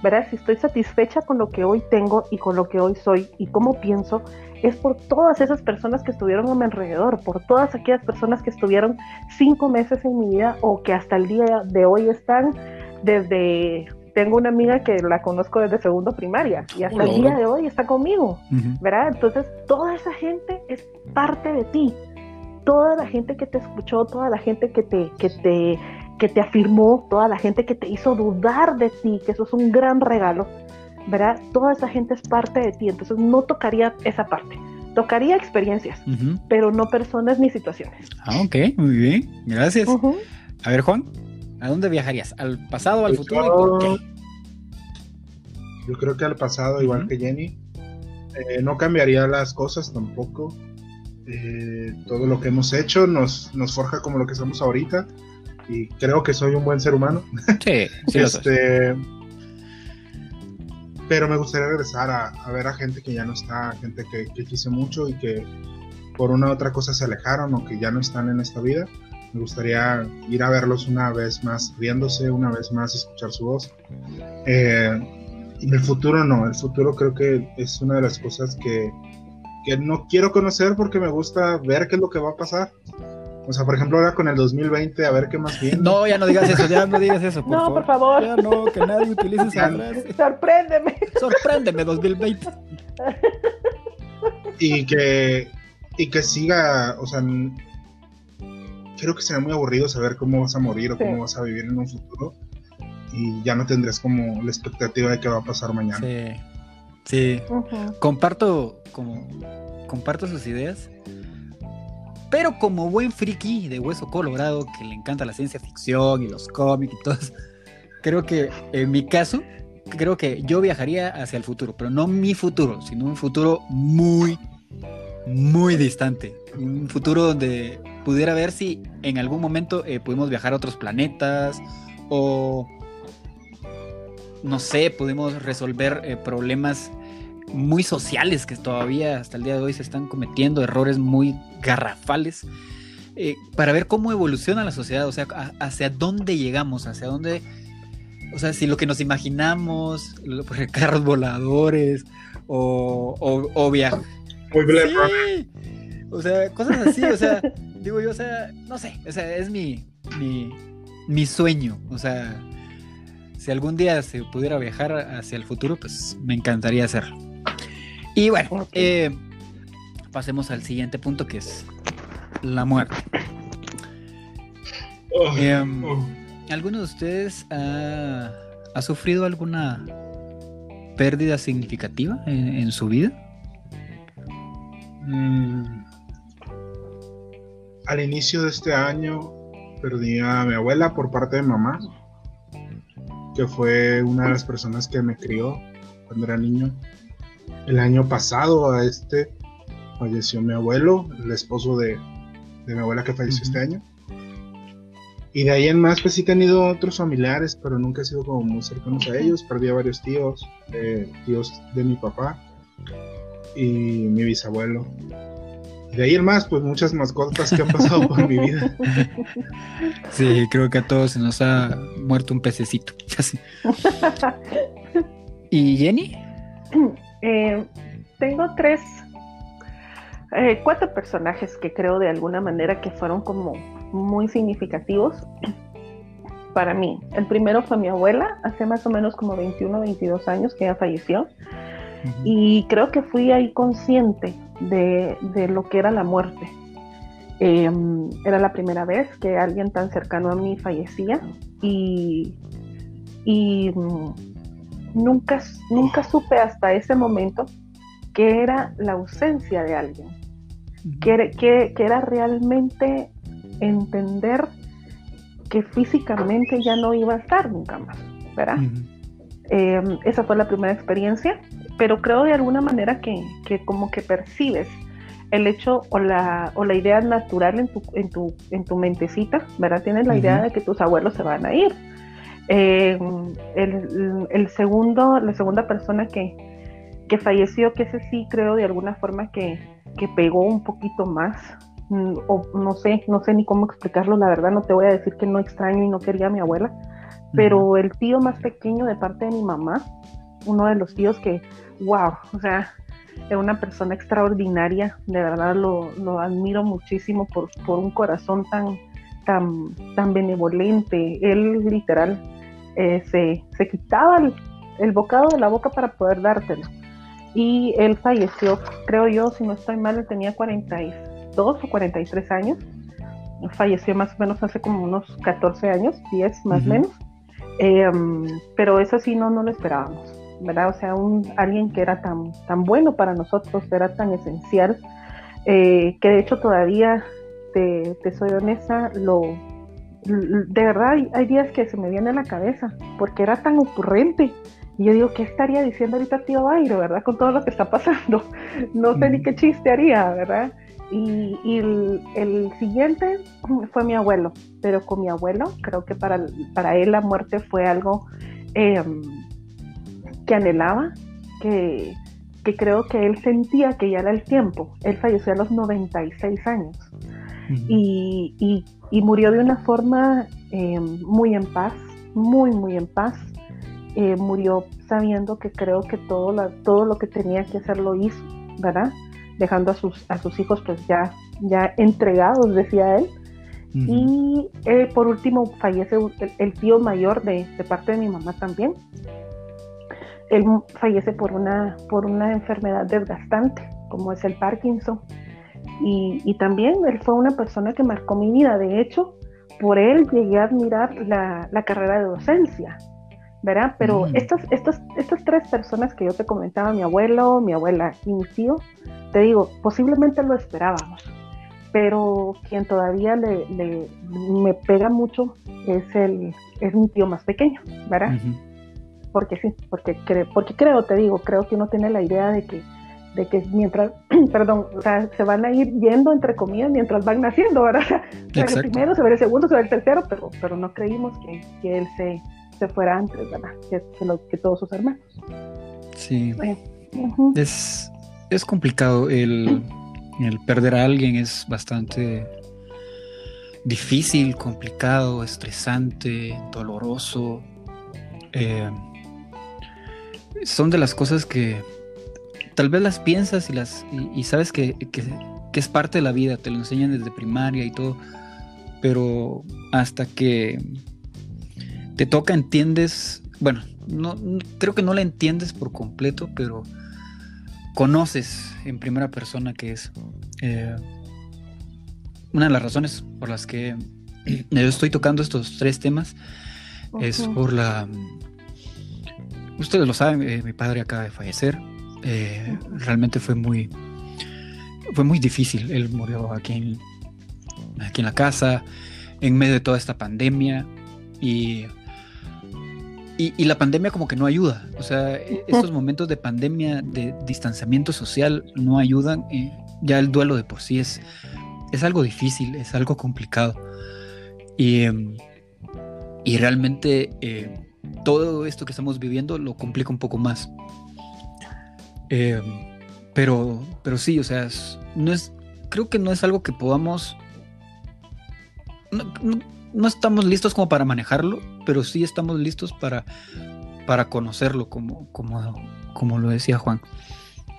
¿Verdad? Si estoy satisfecha con lo que hoy tengo y con lo que hoy soy y cómo pienso, es por todas esas personas que estuvieron a mi alrededor, por todas aquellas personas que estuvieron cinco meses en mi vida o que hasta el día de hoy están desde tengo una amiga que la conozco desde segundo primaria y hasta el día de hoy está conmigo, ¿verdad? Entonces, toda esa gente es parte de ti. Toda la gente que te escuchó, toda la gente que te, que te, que te afirmó, toda la gente que te hizo dudar de ti, que eso es un gran regalo, ¿verdad? Toda esa gente es parte de ti, entonces no tocaría esa parte. Tocaría experiencias, pero no personas ni situaciones. Ah, ok, muy bien, gracias. A ver, Juan, ¿a dónde viajarías? ¿Al pasado o al pues futuro? ¿Y por qué? Yo creo que al pasado, igual que Jenny. Eh, no cambiaría las cosas tampoco. Eh, todo lo que hemos hecho nos, nos forja como lo que somos ahorita. Y creo que soy un buen ser humano. Sí, sí este, pero me gustaría regresar a, ver a gente que ya no está, gente que, quise mucho y que por una u otra cosa se alejaron o que ya no están en esta vida. Me gustaría ir a verlos una vez más riéndose, una vez más escuchar su voz. Eh, el futuro no, el futuro creo que es una de las cosas que, que no quiero conocer porque me gusta ver qué es lo que va a pasar. O sea, por ejemplo, ahora con el 2020, a ver qué más viene. No, ya no digas eso, ya no digas eso. Por no, favor. por favor. Ya no, que nadie utilice esa frase. Sorpréndeme. Sorpréndeme, 2020. Y que, y que siga, o sea, creo que será muy aburrido saber cómo vas a morir o cómo vas a vivir en un futuro. Y ya no tendrás como la expectativa de qué va a pasar mañana. Sí. Sí. Comparto como comparto sus ideas pero como buen friki de hueso colorado que le encanta la ciencia ficción y los cómics y todo eso, creo que en mi caso, creo que yo viajaría hacia el futuro, pero no mi futuro, sino un futuro muy, muy distante. Un futuro donde pudiera ver si en algún momento eh, pudimos viajar a otros planetas o, no sé, pudimos resolver eh, problemas muy sociales que todavía hasta el día de hoy se están cometiendo, errores muy garrafales, eh, para ver cómo evoluciona la sociedad, o sea, hacia dónde llegamos, hacia dónde, o sea, si lo que nos imaginamos, carros voladores o, o, o viajar. Sí. O sea, cosas así, o sea, digo yo, o sea, no sé, o sea, es mi, mi, mi sueño, o sea, si algún día se pudiera viajar hacia el futuro, pues me encantaría hacerlo. Y bueno, eh, pasemos al siguiente punto que es la muerte. Oh, em, oh. ¿Alguno de ustedes ha, sufrido alguna pérdida significativa en, su vida? Mm. Al inicio de este año perdí a mi abuela por parte de mamá, que fue una de las personas que me crió cuando era niño. El año pasado a este falleció mi abuelo, el esposo de, mi abuela que falleció este año. Y de ahí en más, pues sí he tenido otros familiares, pero nunca he sido como muy cercanos a ellos. Perdí a varios tíos, eh, tíos de mi papá y mi bisabuelo. Y de ahí en más, pues muchas mascotas que han pasado por mi vida. Sí, creo que a todos se nos ha muerto un pececito. ¿Y Jenny? Eh, tengo tres, eh, cuatro personajes que creo de alguna manera que fueron como muy significativos para mí. El primero fue mi abuela, hace más o menos como 21 22 años que ella falleció. Y creo que fui ahí consciente de, lo que era la muerte. Em, era la primera vez que alguien tan cercano a mí fallecía y, y mm, nunca, nunca supe hasta ese momento que era la ausencia de alguien, que, que, era realmente entender que físicamente ya no iba a estar nunca más, ¿verdad? Em, esa fue la primera experiencia, pero creo de alguna manera que, que, como que percibes el hecho o la, o la idea natural en tu, en, tu, en tu mentecita, ¿verdad? Tienes la idea de que tus abuelos se van a ir, eh, el, segundo, la segunda persona que, que, falleció, que ese sí creo de alguna forma que, que pegó un poquito más, mm, o no sé, no sé ni cómo explicarlo, la verdad no te voy a decir que no extraño y no quería a mi abuela, pero el tío más pequeño de parte de mi mamá, uno de los tíos que, wow, o sea, es una persona extraordinaria, de verdad lo, lo admiro muchísimo por, por un corazón tan, tan, tan benevolente, él literal eh, se, quitaba el, bocado de la boca para poder dártelo. Y él falleció, creo yo, si no estoy mal, él tenía 42 o 43 años. Falleció más o menos hace como unos 14 años, 10 más o menos. Em, pero eso sí, no, no lo esperábamos. ¿Verdad? O sea, un, alguien que era tan, tan bueno para nosotros, era tan esencial, eh, que de hecho todavía, te, te, soy honesta, lo, de verdad hay, días que se me viene a la cabeza, porque era tan ocurrente. Y yo digo, ¿qué estaría diciendo ahorita tío Bairo, verdad? Con todo lo que está pasando. No sé ni qué chiste haría, ¿verdad? Y, el, siguiente fue mi abuelo, pero con mi abuelo creo que para, para él la muerte fue algo em, que anhelaba, que, que, creo que él sentía que ya era el tiempo. Él falleció a los 96 años y, y, y, murió de una forma em, muy en paz, muy, muy en paz. Eh, murió sabiendo que creo que todo, todo lo que tenía que hacer lo hizo, ¿verdad? dejando a sus, a sus hijos pues ya, ya entregados, decía él. Y eh, por último fallece el, tío mayor de, parte de mi mamá también. Él fallece por una, por una enfermedad desgastante, como es el Parkinson. Y, también él fue una persona que marcó mi vida. De hecho, por él llegué a admirar la, la carrera de docencia. ¿verdad? Pero estas, estas, estas tres personas que yo te comentaba, mi abuelo, mi abuela y mi tío, te digo, posiblemente lo esperábamos, pero quien todavía le, me pega mucho es el es mi tío más pequeño, ¿verdad? Porque sí, porque, porque creo, te digo, creo que uno tiene la idea de que de que mientras, perdón, o sea, se van a ir yendo entre comillas mientras van naciendo, ¿verdad? O sea, el primero, se ve el segundo, se ve el tercero, pero, pero no creímos que, que él se, se fuera antes, ¿verdad? Que, que, todos sus hermanos. Sí. Es es complicado. El, perder a alguien es bastante difícil, complicado, estresante, doloroso. Eh, son de las cosas que tal vez las piensas y las y, sabes que, es parte de la vida, te lo enseñan desde primaria y todo, pero hasta que te toca entiendes, bueno, no, creo que no la entiendes por completo, pero conoces en primera persona que es. Eh, una de las razones por las que yo estoy tocando estos tres temas es por la ustedes lo saben eh, mi padre acaba de fallecer eh, realmente fue muy fue muy difícil él murió aquí en, aquí en la casa en medio de toda esta pandemia y y, la pandemia como que no ayuda. O sea, e, estos momentos de pandemia, de distanciamiento social, no ayudan. Ya el duelo de por sí es, es algo difícil, es algo complicado. Y, em, y realmente eh, todo esto que estamos viviendo lo complica un poco más. Em, pero, pero sí, o sea, no es, creo que no es algo que podamos no estamos listos como para manejarlo, pero sí estamos listos para, para conocerlo, como, como, como lo decía Juan.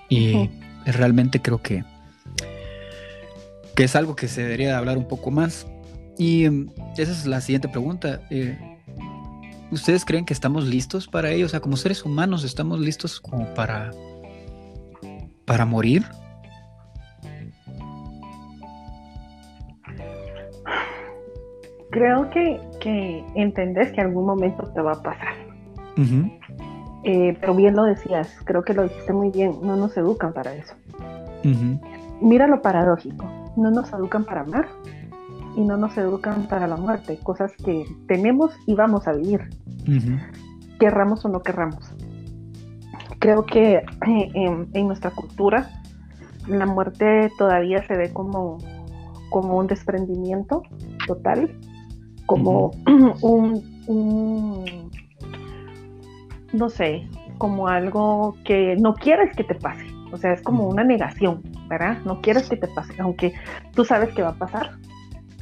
Y realmente creo que, que es algo que se debería hablar un poco más. Y em, esa es la siguiente pregunta. Eh, ¿Ustedes creen que estamos listos para ello? O sea, como seres humanos, ¿estamos listos como para, para morir? creo que, que entendés que algún momento te va a pasar. Eh, pero bien lo decías, creo que lo dijiste muy bien, no nos educan para eso. Mira lo paradójico, no nos educan para amar y no nos educan para la muerte, cosas que tenemos y vamos a vivir, querramos o no querramos. Creo que eh, en, nuestra cultura la muerte todavía se ve como, como un desprendimiento total como un, no sé, como algo que no quieres que te pase. O sea, es como una negación, ¿verdad? No quieres que te pase, aunque tú sabes que va a pasar.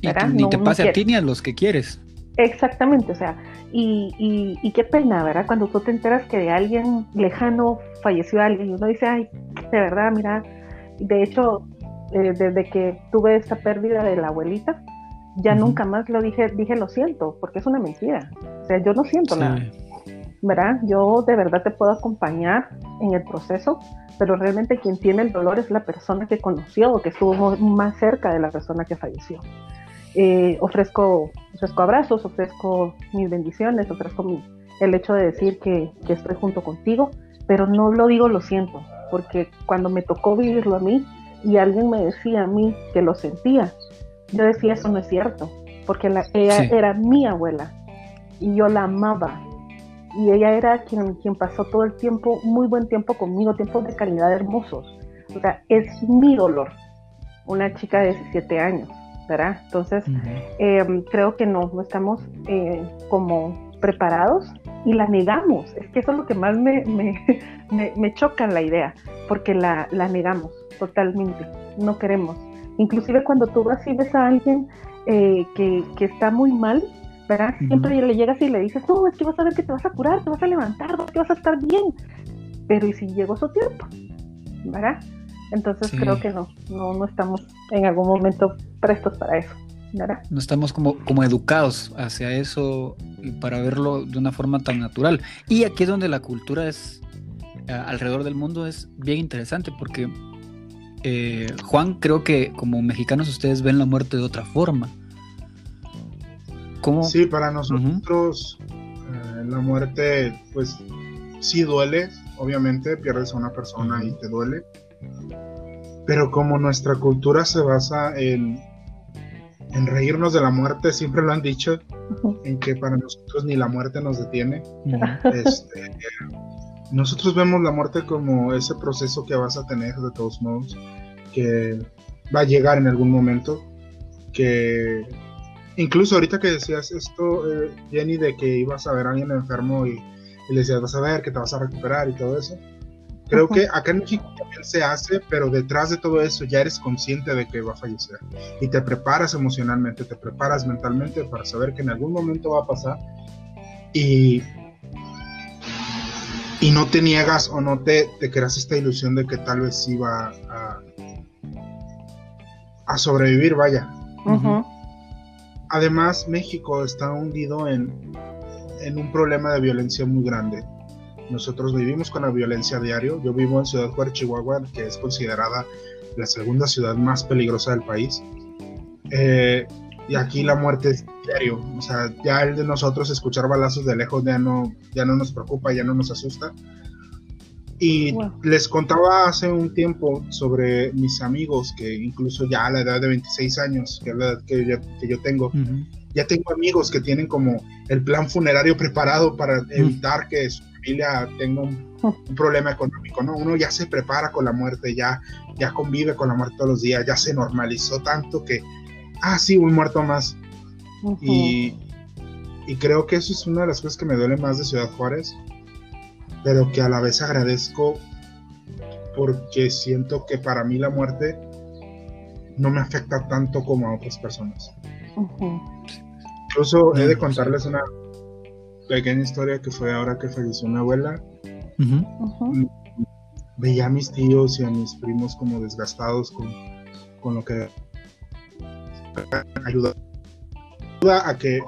¿Verdad? ni te pase a ti ni a los que quieres. Exactamente, o sea, y, y, qué pena, ¿verdad? Cuando tú te enteras que de alguien lejano falleció alguien y uno dice, ay, de verdad, mira, de hecho, eh, desde que tuve esta pérdida de la abuelita, ya nunca más lo dije, dije lo siento, porque es una mentira. O sea, yo no siento nada. ¿Verdad? Yo de verdad te puedo acompañar en el proceso, pero realmente quien tiene el dolor es la persona que conoció o que estuvo más cerca de la persona que falleció. Eh, ofrezco, ofrezco abrazos, ofrezco mis bendiciones, ofrezco mi, el hecho de decir que, que, estoy junto contigo, pero no lo digo lo siento, porque cuando me tocó vivirlo a mí y alguien me decía a mí que lo sentía, yo decía eso no es cierto, porque ella era mi abuela y yo la amaba. Y ella era quien, quien pasó todo el tiempo, muy buen tiempo conmigo, tiempos de calidad hermosos. O sea, es mi dolor, una chica de 17 años, ¿verdad? Entonces, em, creo que no, no estamos eh, como preparados y la negamos. Es que eso es lo que más me, me, me, choca la idea, porque la, la, negamos totalmente, no queremos. Inclusive cuando tú vas y ves a alguien eh, que, que está muy mal, ¿verdad? Siempre le llegas y le dices, no, es que vas a ver que te vas a curar, te vas a levantar, que vas a estar bien. Pero ¿y si llegó su tiempo? ¿Verdad? Entonces creo que no, no, no estamos en algún momento prestos para eso. ¿verdad? No estamos como, como educados hacia eso para verlo de una forma tan natural. Y aquí es donde la cultura es alrededor del mundo es bien interesante porque eh, Juan, creo que como mexicanos ustedes ven la muerte de otra forma. ¿Cómo? Sí, para nosotros eh, la muerte, pues sí duele, obviamente pierdes a una persona y te duele, pero como nuestra cultura se basa en, en reírnos de la muerte, siempre lo han dicho, en que para nosotros ni la muerte nos detiene. Este, nosotros vemos la muerte como ese proceso que vas a tener de todos modos, que va a llegar en algún momento, que incluso ahorita que decías esto, eh, Jenny, de que ibas a ver a alguien enfermo y, le decías, vas a ver que te vas a recuperar y todo eso, Creo que acá en México también se hace, pero detrás de todo eso ya eres consciente de que va a fallecer. Y te preparas emocionalmente, te preparas mentalmente para saber que en algún momento va a pasar y, y no te niegas o no te, te creas esta ilusión de que tal vez sí va a, a sobrevivir, vaya. Además, México está hundido en, en un problema de violencia muy grande nosotros vivimos con la violencia a diario. Yo vivo en Ciudad Juárez, Chihuahua, que es considerada la segunda ciudad más peligrosa del país. Eh, y aquí la muerte es diario. O sea, ya el de nosotros escuchar balazos de lejos ya no, ya no nos preocupa, ya no nos asusta. Y les contaba hace un tiempo sobre mis amigos, que incluso ya a la edad de 26 años, que es la edad que yo, que yo tengo, ya tengo amigos que tienen como el plan funerario preparado para evitar que familia tenga un, problema económico, ¿no? Uno ya se prepara con la muerte, ya, ya convive con la muerte todos los días, ya se normalizó tanto que, ah, sí, un muerto más. y, y creo que eso es una de las cosas que me duele más de Ciudad Juárez, pero que a la vez agradezco porque siento que para mí la muerte no me afecta tanto como a otras personas. Incluso he de contarles una pequeña historia que fue ahora que falleció mi abuela. Veía a mis tíos y a mis primos como desgastados con, con lo que ayuda, ayuda a que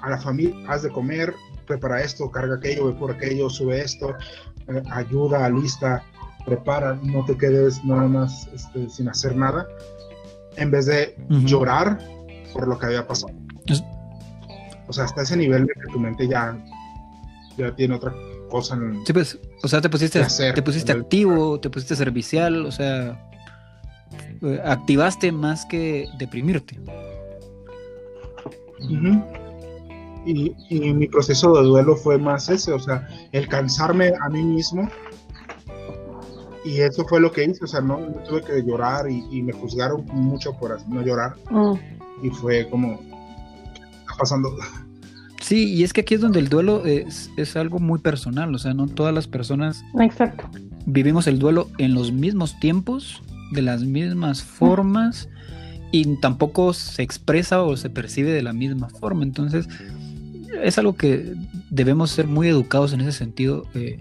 a la familia haz de comer, prepara esto, carga aquello, ve por aquello, sube esto, eh, ayuda, lista, prepara, no te quedes nada más este, sin hacer nada, en vez de llorar por lo que había pasado. O sea, hasta ese nivel de que tu mente ya, ya tiene otra cosa en, sí, pues, o sea, te pusiste, te pusiste activo, te pusiste servicial, o sea, eh, activaste más que deprimirte. y, y, mi proceso de duelo fue más ese, o sea, el cansarme a mí mismo. Y eso fue lo que hice, o sea, no, tuve que llorar y, me juzgaron mucho por no llorar. Mm. Y fue como, pasando. Sí, y es que aquí es donde el duelo es, algo muy personal, o sea, no todas las personas Exacto. vivimos el duelo en los mismos tiempos, de las mismas formas, y tampoco se expresa o se percibe de la misma forma. Entonces, es algo que debemos ser muy educados en ese sentido. Eh,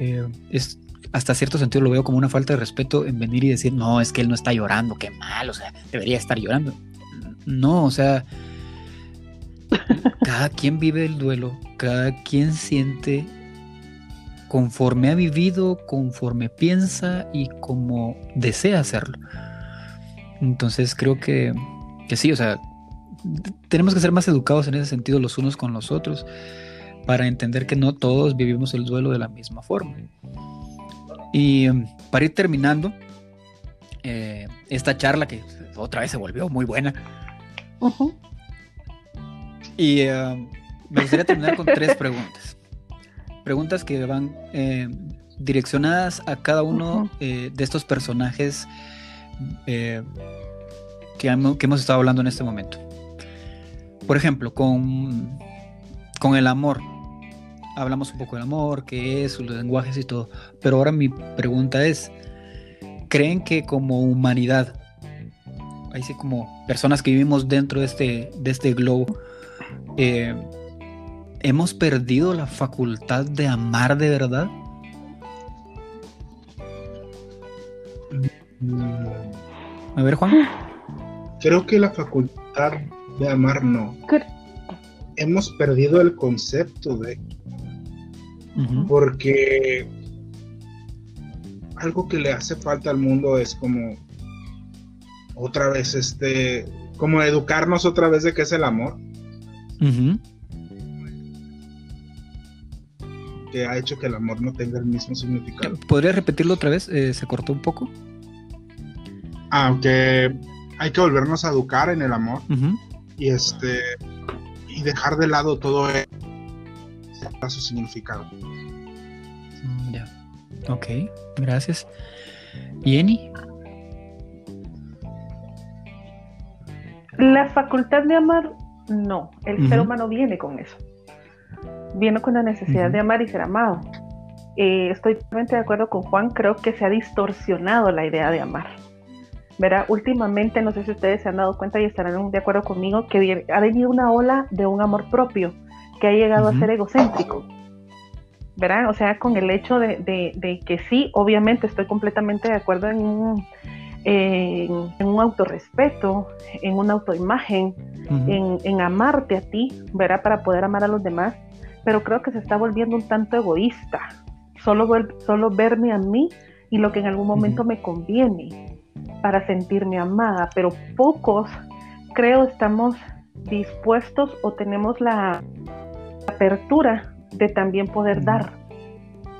eh, es hasta cierto sentido lo veo como una falta de respeto en venir y decir, no, es que él no está llorando, qué mal, o sea, debería estar llorando. No, o sea, cada quien vive el duelo, cada quien siente conforme ha vivido, conforme piensa y como desea hacerlo. Entonces creo que, que sí, o sea, tenemos que ser más educados en ese sentido los unos con los otros, para entender que no todos vivimos el duelo de la misma forma. Y em, para ir terminando, eh, esta charla que otra vez se volvió muy buena. Y em, me gustaría terminar con tres preguntas. Preguntas que van em, direccionadas a cada uno eh, de estos personajes eh, que, hemos estado hablando en este momento. Por ejemplo, con, con el amor. Hablamos un poco del amor, qué es, los lenguajes y todo. Pero ahora mi pregunta es, ¿creen que como humanidad, ahí sí como personas que vivimos dentro de este, de este globo, eh, hemos perdido la facultad de amar de verdad? A ver, Juan. Creo que la facultad de amar no. Hemos perdido el concepto de... Porque algo que le hace falta al mundo es como otra vez este como educarnos otra vez de qué es el amor que ha hecho que el amor no tenga el mismo significado ¿podría repetirlo otra vez? Eh, se cortó un poco aunque hay que volvernos a educar en el amor y este y dejar de lado todo eso su significado. Mm, ya. Ok, gracias. ¿Jenny? La facultad de amar, no. El ser humano viene con eso. Viene con la necesidad de amar y ser amado. Eh, estoy totalmente de acuerdo con Juan, creo que se ha distorsionado la idea de amar. Verá, últimamente, no sé si ustedes se han dado cuenta y estarán de acuerdo conmigo, que ha venido una ola de un amor propio que ha llegado a ser egocéntrico. ¿Verdad? O sea, con el hecho de, que sí, obviamente estoy completamente de acuerdo en un, en, un autorrespeto, en una autoimagen, en, amarte a ti, ¿verdad? Para poder amar a los demás, pero creo que se está volviendo un tanto egoísta. Solo, solo verme a mí y lo que en algún momento me conviene para sentirme amada, pero pocos creo estamos dispuestos o tenemos la apertura de también poder dar.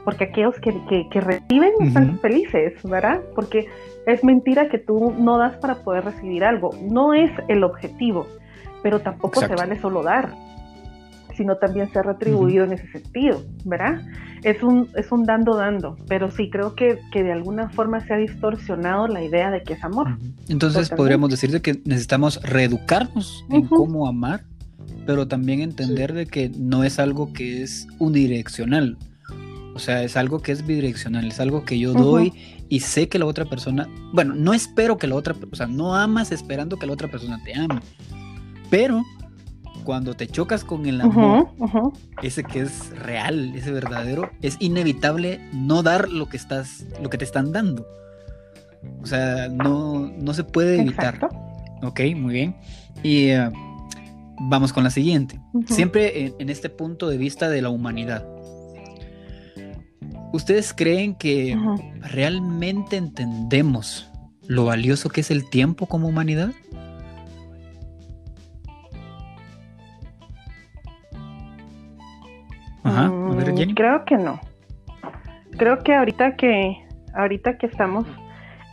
Porque aquellos que, reciben están felices, ¿verdad? Porque es mentira que tú no das para poder recibir algo. No es el objetivo, pero tampoco se vale solo dar, sino también ser retribuido en ese sentido, ¿verdad? es un, es un dando dando, pero sí creo que, de alguna forma se ha distorsionado la idea de que es amor. Entonces podríamos decir que necesitamos reeducarnos en cómo amar, pero también entender de que no es algo que es unidireccional. O sea, es algo que es bidireccional, es algo que yo doy y sé que la otra persona, bueno, no espero que la otra, o sea, no amas esperando que la otra persona te ame, pero cuando te chocas con el amor, ese que es real, ese verdadero, es inevitable no dar lo que estás, lo que te están dando. O sea, no, no se puede evitar. Ok, muy bien. Y eh, vamos con la siguiente. Siempre en, este punto de vista de la humanidad. ¿Ustedes creen que realmente entendemos lo valioso que es el tiempo como humanidad? Mm, creo que no. Creo que ahorita que ahorita que estamos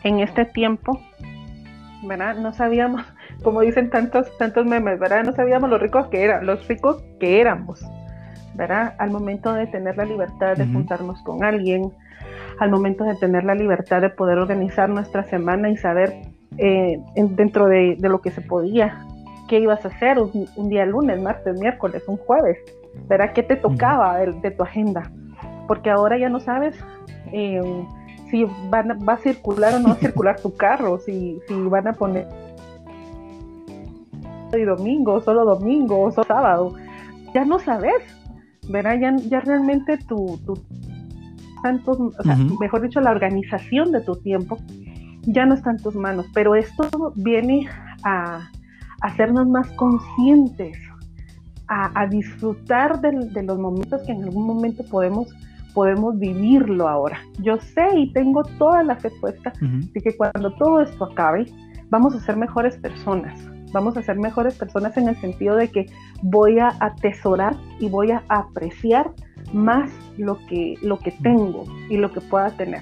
en este tiempo, ¿verdad? No sabíamos, como dicen tantos tantos memes, ¿verdad? No sabíamos lo ricos que eran, los ricos que éramos, ¿verdad? Al momento de tener la libertad de juntarnos con alguien, al momento de tener la libertad de poder organizar nuestra semana y saber eh, dentro de, lo que se podía, qué ibas a hacer un día lunes, martes, miércoles, un jueves, ¿verdad? ¿Qué te tocaba de, tu agenda? Porque ahora ya no sabes eh, si van, va a circular o no va a circular tu carro, si, si van a poner y domingo, solo domingo, solo sábado. Ya no sabes, ¿verdad? Ya, ya realmente tu, tu tantos, o sea, mejor dicho, la organización de tu tiempo ya no está en tus manos, pero esto viene a hacernos más conscientes a, disfrutar de, los momentos que en algún momento podemos, podemos vivirlo ahora. Yo sé y tengo toda la fe puesta de que cuando todo esto acabe, vamos a ser mejores personas, vamos a ser mejores personas en el sentido de que voy a atesorar y voy a apreciar más lo que, lo que tengo y lo que pueda tener.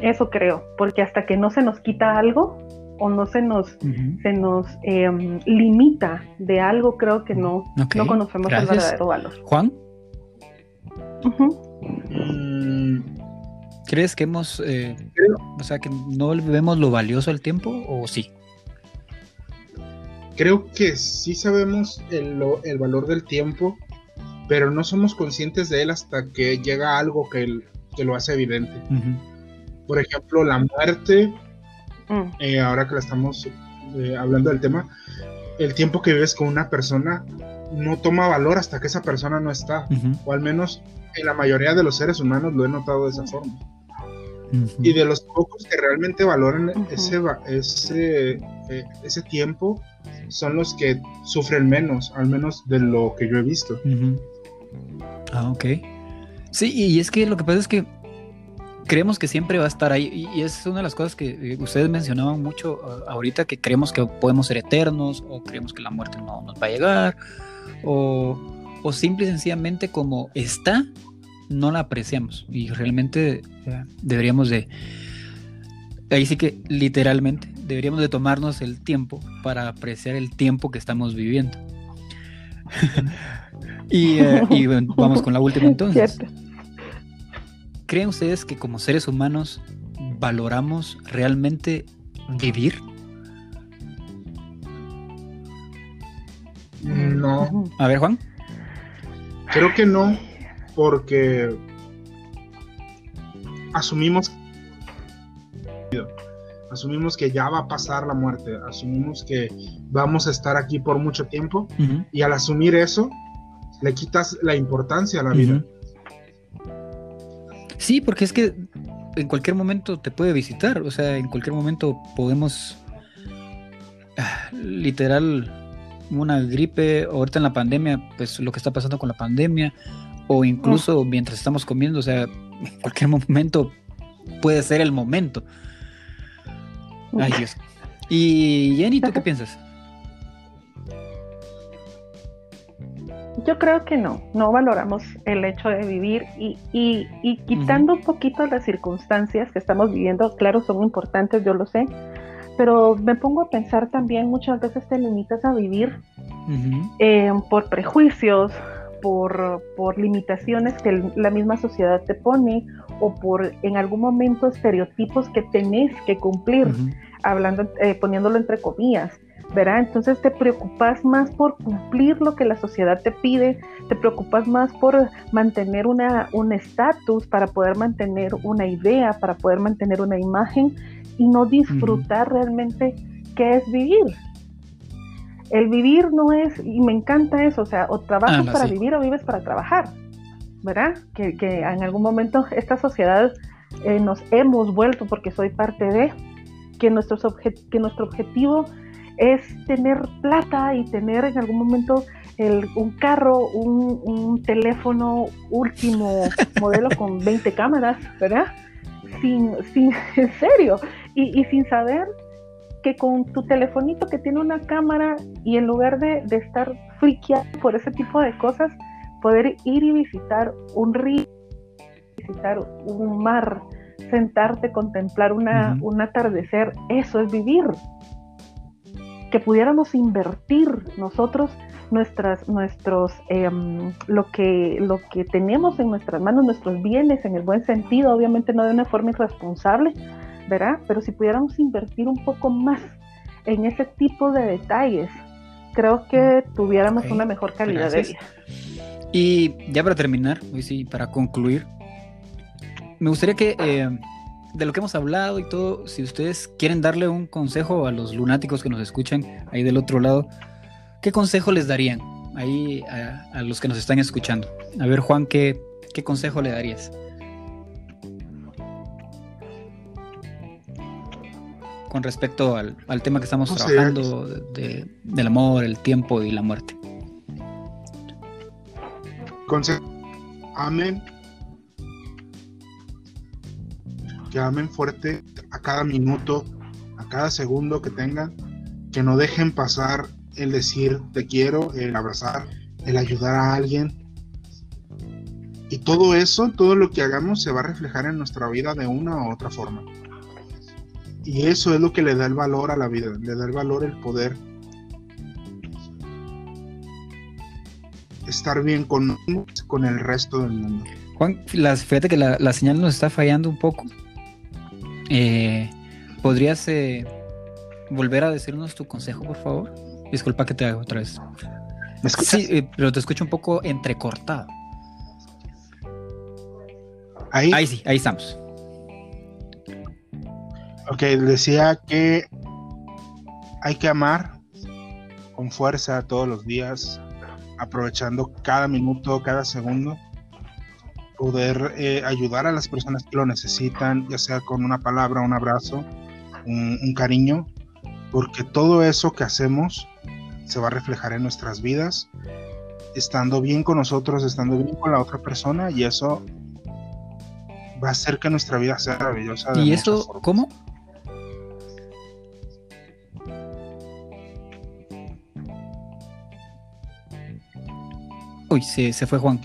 Eso creo, porque hasta que no se nos quita algo o no se nos, se nos em, limita de algo, creo que no, no conocemos el verdadero valor. Juan. Mm, ¿Crees que hemos, eh, o sea, que no vemos lo valioso del tiempo o sí? Creo que sí sabemos el, valor del tiempo, pero no somos conscientes de él hasta que llega algo que, que lo hace evidente. Por ejemplo, la muerte, mm. eh, ahora que la estamos eh, hablando del tema, el tiempo que vives con una persona no toma valor hasta que esa persona no está, o al menos en la mayoría de los seres humanos lo he notado de esa forma. Y de los pocos que realmente valoran ese, ese, eh, ese tiempo son los que sufren menos, al menos de lo que yo he visto. Ah, ok. Sí, y es que lo que pasa es que creemos que siempre va a estar ahí. Y es una de las cosas que eh, ustedes mencionaban mucho ah, ahorita, que creemos que podemos ser eternos, o creemos que la muerte no nos va a llegar, o, o simple y sencillamente como está, no la apreciamos. Y realmente deberíamos de... Ahí sí que literalmente deberíamos de tomarnos el tiempo para apreciar el tiempo que estamos viviendo. y, eh, y vamos con la última entonces. ¿Creen ustedes que como seres humanos valoramos realmente vivir? No. A ver, Juan. Creo que no, porque asumimos asumimos que ya va a pasar la muerte, asumimos que vamos a estar aquí por mucho tiempo y al asumir eso le quitas la importancia a la vida. Sí, porque es que en cualquier momento te puede visitar, o sea, en cualquier momento podemos, ah, literal, una gripe, ahorita en la pandemia, pues lo que está pasando con la pandemia, o incluso mientras estamos comiendo, o sea, en cualquier momento puede ser el momento. Ay, Dios. Y Jenny, ¿tú qué piensas? Yo creo que no, no valoramos el hecho de vivir y, y, quitando un poquito las circunstancias que estamos viviendo, claro, son importantes, yo lo sé, pero me pongo a pensar también, muchas veces te limitas a vivir eh, por prejuicios, por, por, limitaciones que la misma sociedad te pone o por en algún momento estereotipos que tenés que cumplir, hablando, eh, poniéndolo entre comillas. ¿verdad? Entonces te preocupas más por cumplir lo que la sociedad te pide, te preocupas más por mantener una, un estatus, para poder mantener una idea, para poder mantener una imagen y no disfrutar realmente qué es vivir. El vivir no es, y me encanta eso, o sea, o trabajas ah, para vivir o vives para trabajar, ¿verdad? Que, que en algún momento esta sociedad eh, nos hemos vuelto, porque soy parte de, que, nuestros que nuestro objetivo es tener plata y tener en algún momento un carro, un, teléfono último modelo con 20 cámaras, ¿verdad? Sin, sin, en serio, y, sin saber que con tu telefonito que tiene una cámara y en lugar de, estar friqueado por ese tipo de cosas, poder ir y visitar un río, visitar un mar, sentarte, contemplar una, un atardecer, eso es vivir, que pudiéramos invertir nosotros nuestras, nuestros, em, lo, que, lo que tenemos en nuestras manos, nuestros bienes en el buen sentido, obviamente no de una forma irresponsable, ¿verdad? Pero si pudiéramos invertir un poco más en ese tipo de detalles, creo que tuviéramos una mejor calidad de vida. Y ya para terminar, hoy sí, para concluir, me gustaría que eh, de lo que hemos hablado y todo, si ustedes quieren darle un consejo a los lunáticos que nos escuchan ahí del otro lado, ¿qué consejo les darían ahí a, los que nos están escuchando? A ver, Juan, ¿qué, qué consejo le darías? Con respecto al, tema que estamos trabajando del amor, el tiempo y la muerte. Consejo. Amén que amen fuerte a cada minuto, a cada segundo que tengan, que no dejen pasar el decir te quiero, el abrazar, el ayudar a alguien. Y todo eso, todo lo que hagamos se va a reflejar en nuestra vida de una u otra forma. Y eso es lo que le da el valor a la vida, le da el valor el poder estar bien con, con el resto del mundo. Juan, las, fíjate que la, señal nos está fallando un poco. Eh, ¿Podrías eh, volver a decirnos tu consejo, por favor? Disculpa que te haga otra vez. Sí, eh, pero te escucho un poco entrecortado. Ahí. Ahí sí, ahí estamos. Ok, decía que hay que amar con fuerza todos los días, aprovechando cada minuto, cada segundo, poder eh, ayudar a las personas que lo necesitan, ya sea con una palabra, un abrazo, un cariño, porque todo eso que hacemos se va a reflejar en nuestras vidas, estando bien con nosotros, estando bien con la otra persona y eso va a hacer que nuestra vida sea maravillosa. ¿Y eso cómo? Uy, se, se fue Juan.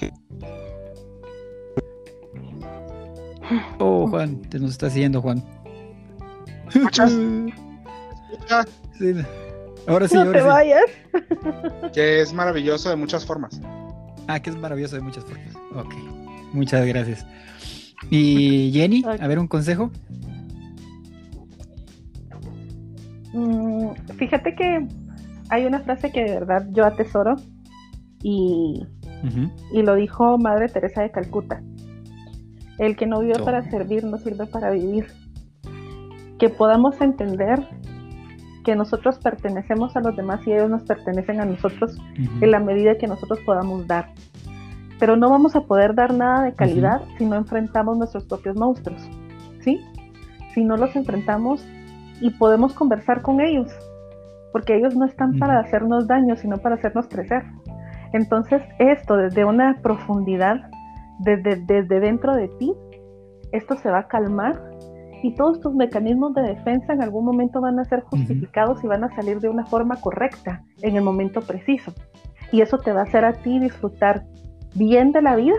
Oh, Juan, te nos está siguiendo Juan. Sí. Ahora sí, no te vayas. Que es maravilloso de muchas formas. Ah, que es maravilloso de muchas formas. Ok, muchas gracias. Y Jenny, a ver un consejo. Mm, fíjate que hay una frase que de verdad yo atesoro y, y lo dijo Madre Teresa de Calcuta. El que no vive para servir no sirve para vivir. Que podamos entender que nosotros pertenecemos a los demás y ellos nos pertenecen a nosotros en la medida que nosotros podamos dar. Pero no vamos a poder dar nada de calidad si no enfrentamos nuestros propios monstruos, ¿sí? Si no los enfrentamos y podemos conversar con ellos, porque ellos no están para hacernos daño, sino para hacernos crecer. Entonces, esto desde una profundidad, desde, desde dentro de ti, esto se va a calmar y todos tus mecanismos de defensa en algún momento van a ser justificados y van a salir de una forma correcta en el momento preciso. Y eso te va a hacer a ti disfrutar bien de la vida.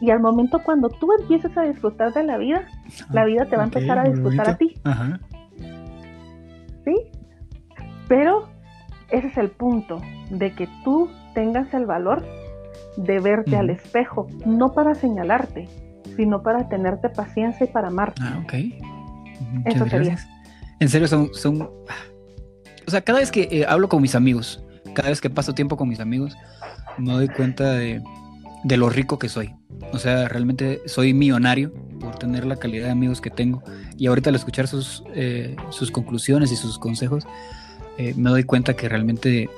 Y al momento cuando tú empieces a disfrutar de la vida, la vida te va a empezar a disfrutar a ti. ¿Sí? Pero ese es el punto, de que tú tengas el valor de verte al espejo, no para señalarte, sino para tenerte paciencia y para amarte. Ah, ok. Muchas gracias. En serio, son, son... O sea, cada vez que eh, hablo con mis amigos, cada vez que paso tiempo con mis amigos, me doy cuenta de, de lo rico que soy. O sea, realmente soy millonario por tener la calidad de amigos que tengo. Y ahorita al escuchar sus, eh, sus conclusiones y sus consejos, eh, me doy cuenta que realmente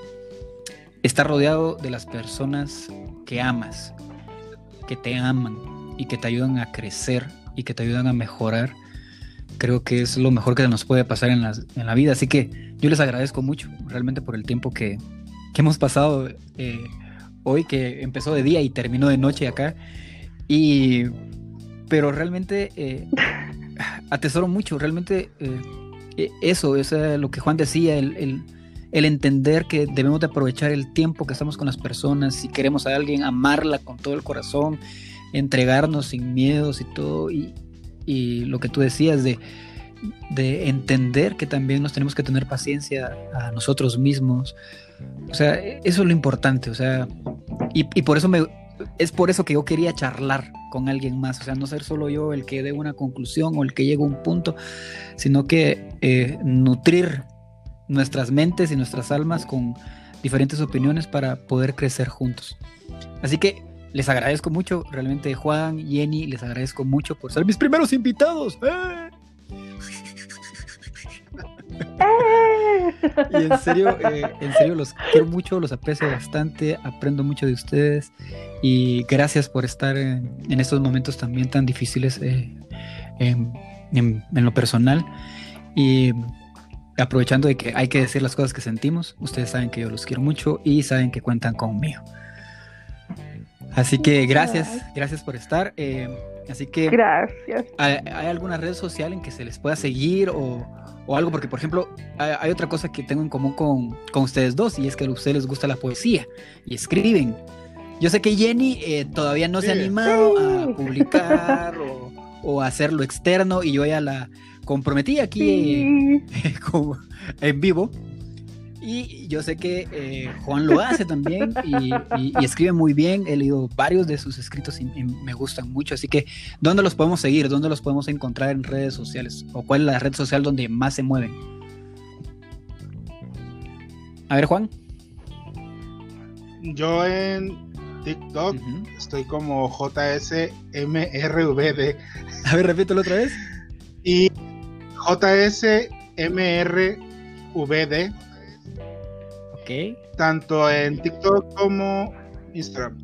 estar rodeado de las personas que amas, que te aman, y que te ayudan a crecer y que te ayudan a mejorar, creo que es lo mejor que nos puede pasar en la, en la vida. Así que yo les agradezco mucho realmente por el tiempo que, que hemos pasado eh, hoy, que empezó de día y terminó de noche acá. Y, pero realmente eh, atesoro mucho, realmente eh, eso, es lo que Juan decía, el, el, el, entender que debemos de aprovechar el tiempo que estamos con las personas, si queremos a alguien, amarla con todo el corazón entregarnos sin miedos y todo, y, lo que tú decías de, de, entender que también nos tenemos que tener paciencia a nosotros mismos. O sea, eso es lo importante, o sea, y, por eso me, es por eso que yo quería charlar con alguien más, o sea, no ser solo yo el que dé una conclusión o el que llegue a un punto, sino que eh, nutrir nuestras mentes y nuestras almas con diferentes opiniones para poder crecer juntos. Así que les agradezco mucho, realmente Juan, Jenny, les agradezco mucho por ser mis primeros invitados. ¡Eh! y en serio, eh, en serio los quiero mucho, los aprecio bastante, aprendo mucho de ustedes y gracias por estar en, estos momentos también tan difíciles eh, en, en lo personal y aprovechando de que hay que decir las cosas que sentimos, ustedes saben que yo los quiero mucho y saben que cuentan conmigo. Así que gracias, gracias por estar. Eh, Así que... Gracias. ¿hay, alguna red social en que se les pueda seguir o, o algo? Porque, por ejemplo, hay, otra cosa que tengo en común con, con, ustedes dos y es que a ustedes les gusta la poesía y escriben. Yo sé que Jenny eh, todavía no se ha animado a publicar o, o, hacerlo externo y yo ya la comprometí aquí en vivo. Y yo sé que eh, Juan lo hace también y, escribe muy bien. He leído varios de sus escritos y, me gustan mucho. Así que, ¿dónde los podemos seguir? ¿Dónde los podemos encontrar en redes sociales? ¿O cuál es la red social donde más se mueven? A ver, Juan. Yo en TikTok. Estoy como JSMRVD. A ver, repítelo otra vez. Y JSMRVD. Ok. Tanto en TikTok como Instagram.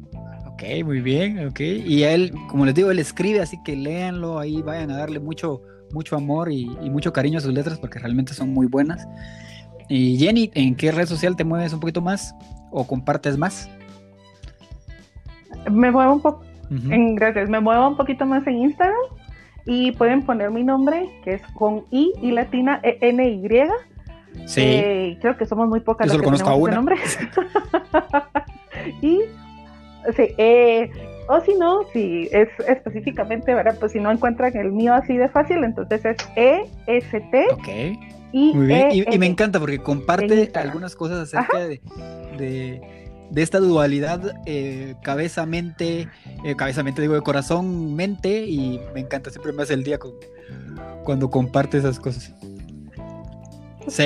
Ok, muy bien, ok. Y él, como les digo, él escribe, así que léanlo ahí, vayan a darle mucho, mucho amor y, y mucho cariño a sus letras porque realmente son muy buenas. Y Jenny, ¿en qué red social te mueves un poquito más o compartes más? Me muevo un poco, gracias, me muevo un poquito más en Instagram y pueden poner mi nombre, que es con I y latina E N Y. Sí. Eh, creo que somos muy pocas las que tenemos ese nombre. y sí, eh, o si no, si es específicamente, ¿verdad? Pues si no encuentran el mío así de fácil, entonces es E S T. Ok. Y, Muy bien. y, y, me encanta porque comparte algunas cosas acerca de de esta dualidad eh, cabeza-mente, eh, cabeza-mente digo de corazón-mente y me encanta, siempre me hace el día con, cuando comparte esas cosas. Sí.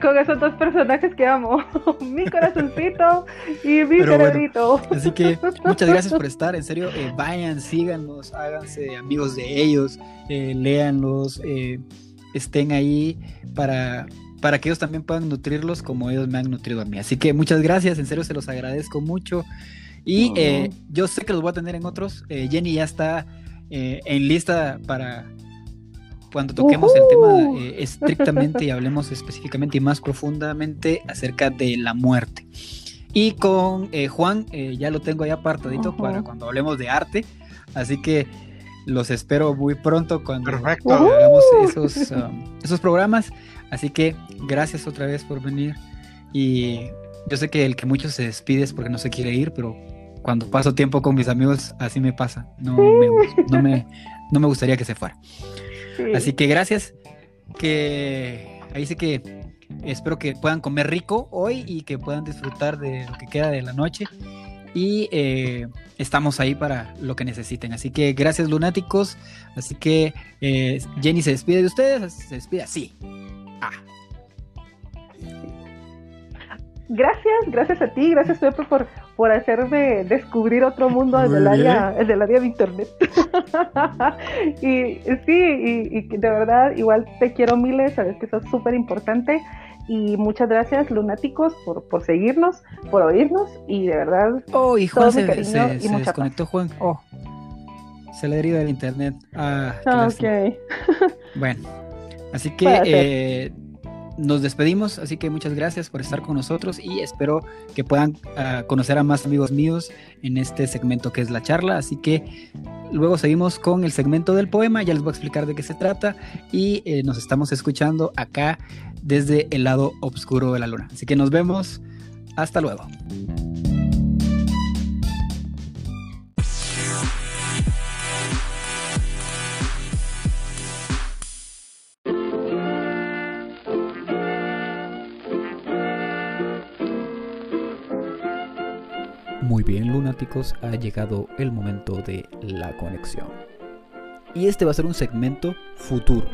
Con, esos dos personajes que amo, mi corazoncito y mi cerebrito. así que muchas gracias por estar, en serio, eh, vayan, síganos, háganse amigos de ellos, eh, léanlos, estén ahí para para que ellos también puedan nutrirlos como ellos me han nutrido a mí. Así que muchas gracias, en serio se los agradezco mucho. Y eh, yo sé que los voy a tener en otros. Eh, Jenny ya está eh, en lista para cuando toquemos el tema estrictamente y hablemos específicamente y más profundamente acerca de la muerte. Y con Juan ya lo tengo ahí apartadito para cuando hablemos de arte. Así que los espero muy pronto cuando hagamos esos, um, esos programas. Así que gracias otra vez por venir. Y yo sé que el que muchos se despide es porque no se quiere ir, pero cuando paso tiempo con mis amigos, así me pasa. No me, no me, gustaría que se fuera. Así que gracias. Que ahí sí que espero que puedan comer rico hoy y que puedan disfrutar de lo que queda de la noche. Y eh, estamos ahí para lo que necesiten. Así que gracias, lunáticos. Así que eh, Jenny se despide de ustedes. Se despide así. Ah. Gracias, gracias a ti, gracias Pepe por, por hacerme descubrir otro mundo en el área, del área de internet. y sí, y, de verdad, igual te quiero miles, sabes que eso es súper importante. Y muchas gracias, lunáticos, por, por seguirnos, por oírnos y de verdad. Oh, y Juan se, desconectó, Juan. Oh, se le deriva el internet. Ah, ok. bueno, Así que eh, nos despedimos, así que muchas gracias por estar con nosotros y espero que puedan ah, conocer a más amigos míos en este segmento que es la charla. Así que luego seguimos con el segmento del poema, ya les voy a explicar de qué se trata y eh, nos estamos escuchando acá desde el lado oscuro de la luna. Así que nos vemos, hasta luego. Muy bien, lunáticos, ha llegado el momento de la conexión. Y este va a ser un segmento futuro,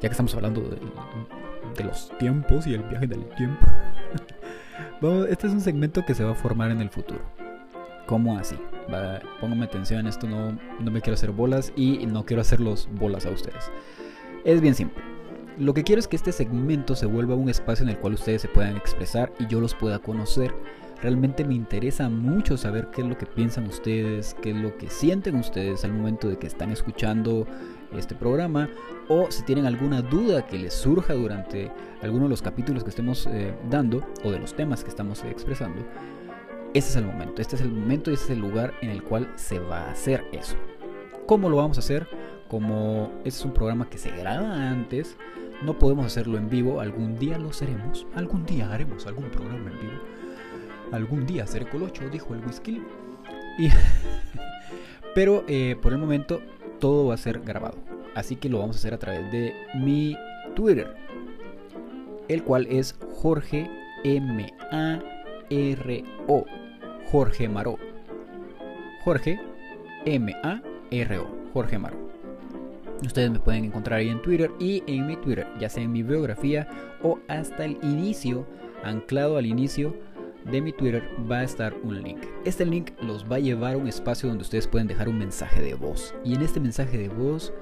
ya que estamos hablando de, los tiempos y el viaje del tiempo. este es un segmento que se va a formar en el futuro. ¿Cómo así? póngame atención, esto no, no me quiero hacer bolas y no quiero hacerlos bolas a ustedes. Es bien simple. Lo que quiero es que este segmento se vuelva un espacio en el cual ustedes se puedan expresar y yo los pueda conocer Realmente me interesa mucho saber qué es lo que piensan ustedes, qué es lo que sienten ustedes al momento de que están escuchando este programa o si tienen alguna duda que les surja durante alguno de los capítulos que estemos eh, dando o de los temas que estamos expresando. Este es el momento, este es el momento y este es el lugar en el cual se va a hacer eso. ¿Cómo lo vamos a hacer? Como es un programa que se graba antes, no podemos hacerlo en vivo. Algún día lo seremos. Algún día haremos algún programa en vivo. Algún día seré colocho, dijo el whisky. Y Pero eh, por el momento todo va a ser grabado. Así que lo vamos a hacer a través de mi Twitter. El cual es Jorge M A R O. Jorge Maró. Jorge M A R O. Jorge Maró. Ustedes me pueden encontrar ahí en Twitter y en mi Twitter, ya sea en mi biografía o hasta el inicio, anclado al inicio de mi Twitter va a estar un link. Este link los va a llevar a un espacio donde ustedes pueden dejar un mensaje de voz. Y en este mensaje de voz,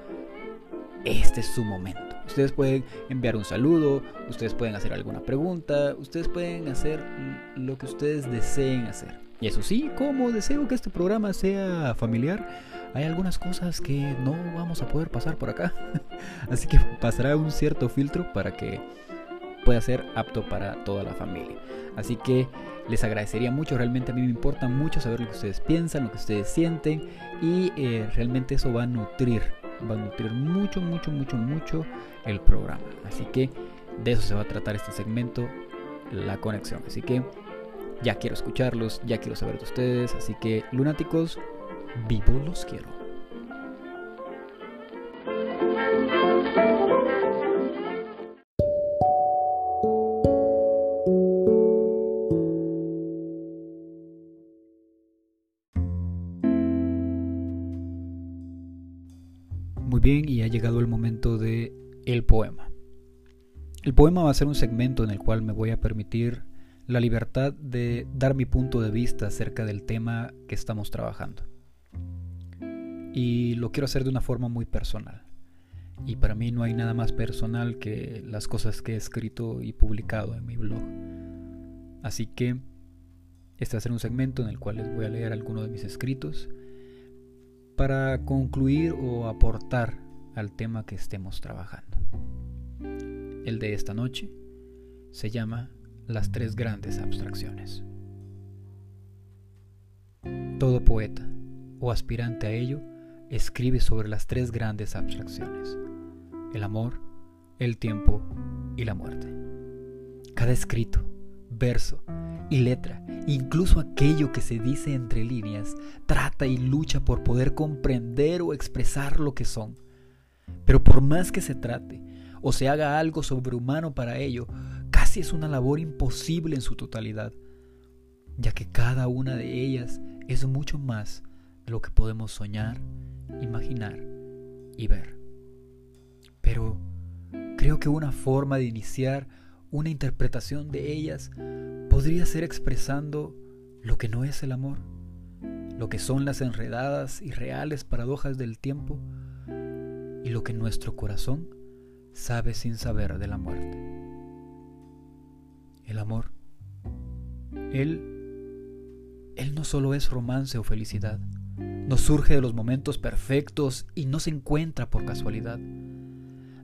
este es su momento. Ustedes pueden enviar un saludo, ustedes pueden hacer alguna pregunta, ustedes pueden hacer lo que ustedes deseen hacer. Y eso sí, como deseo que este programa sea familiar, hay algunas cosas que no vamos a poder pasar por acá. Así que pasará un cierto filtro para que pueda ser apto para toda la familia. Así que les agradecería mucho, realmente a mí me importa mucho saber lo que ustedes piensan, lo que ustedes sienten y eh, realmente eso va a nutrir, va a nutrir mucho, mucho, mucho, mucho el programa. Así que de eso se va a tratar este segmento, la conexión. Así que ya quiero escucharlos, ya quiero saber de ustedes, así que lunáticos, vivo los quiero. Y ha llegado el momento de el poema. El poema va a ser un segmento en el cual me voy a permitir la libertad de dar mi punto de vista acerca del tema que estamos trabajando. Y lo quiero hacer de una forma muy personal. Y para mí no hay nada más personal que las cosas que he escrito y publicado en mi blog. Así que este va a ser un segmento en el cual les voy a leer algunos de mis escritos para concluir o aportar al tema que estemos trabajando. El de esta noche se llama Las tres grandes abstracciones. Todo poeta o aspirante a ello escribe sobre las tres grandes abstracciones, el amor, el tiempo y la muerte. Cada escrito, verso y letra, incluso aquello que se dice entre líneas, trata y lucha por poder comprender o expresar lo que son. Pero por más que se trate o se haga algo sobrehumano para ello, casi es una labor imposible en su totalidad, ya que cada una de ellas es mucho más de lo que podemos soñar, imaginar y ver. Pero creo que una forma de iniciar una interpretación de ellas podría ser expresando lo que no es el amor, lo que son las enredadas y reales paradojas del tiempo y lo que nuestro corazón sabe sin saber de la muerte. El amor. Él, él no solo es romance o felicidad, no surge de los momentos perfectos y no se encuentra por casualidad.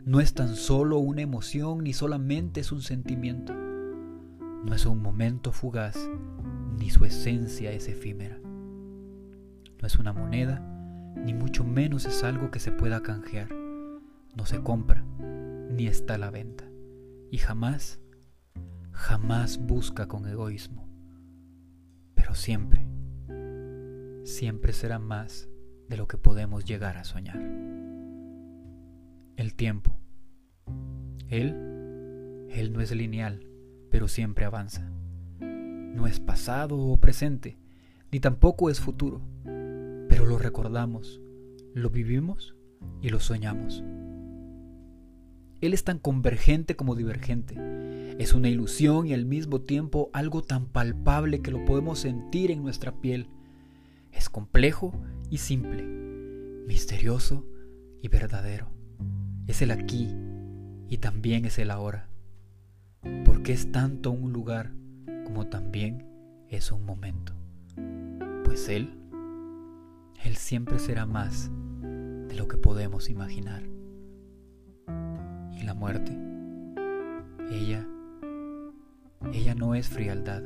No es tan solo una emoción ni solamente es un sentimiento no es un momento fugaz, ni su esencia es efímera. No es una moneda, ni mucho menos es algo que se pueda canjear. No se compra, ni está a la venta. Y jamás, jamás busca con egoísmo. Pero siempre, siempre será más de lo que podemos llegar a soñar. El tiempo. Él, él no es lineal pero siempre avanza. No es pasado o presente, ni tampoco es futuro, pero lo recordamos, lo vivimos y lo soñamos. Él es tan convergente como divergente. Es una ilusión y al mismo tiempo algo tan palpable que lo podemos sentir en nuestra piel. Es complejo y simple, misterioso y verdadero. Es el aquí y también es el ahora porque es tanto un lugar como también es un momento. Pues Él, Él siempre será más de lo que podemos imaginar. Y la muerte, ella, ella no es frialdad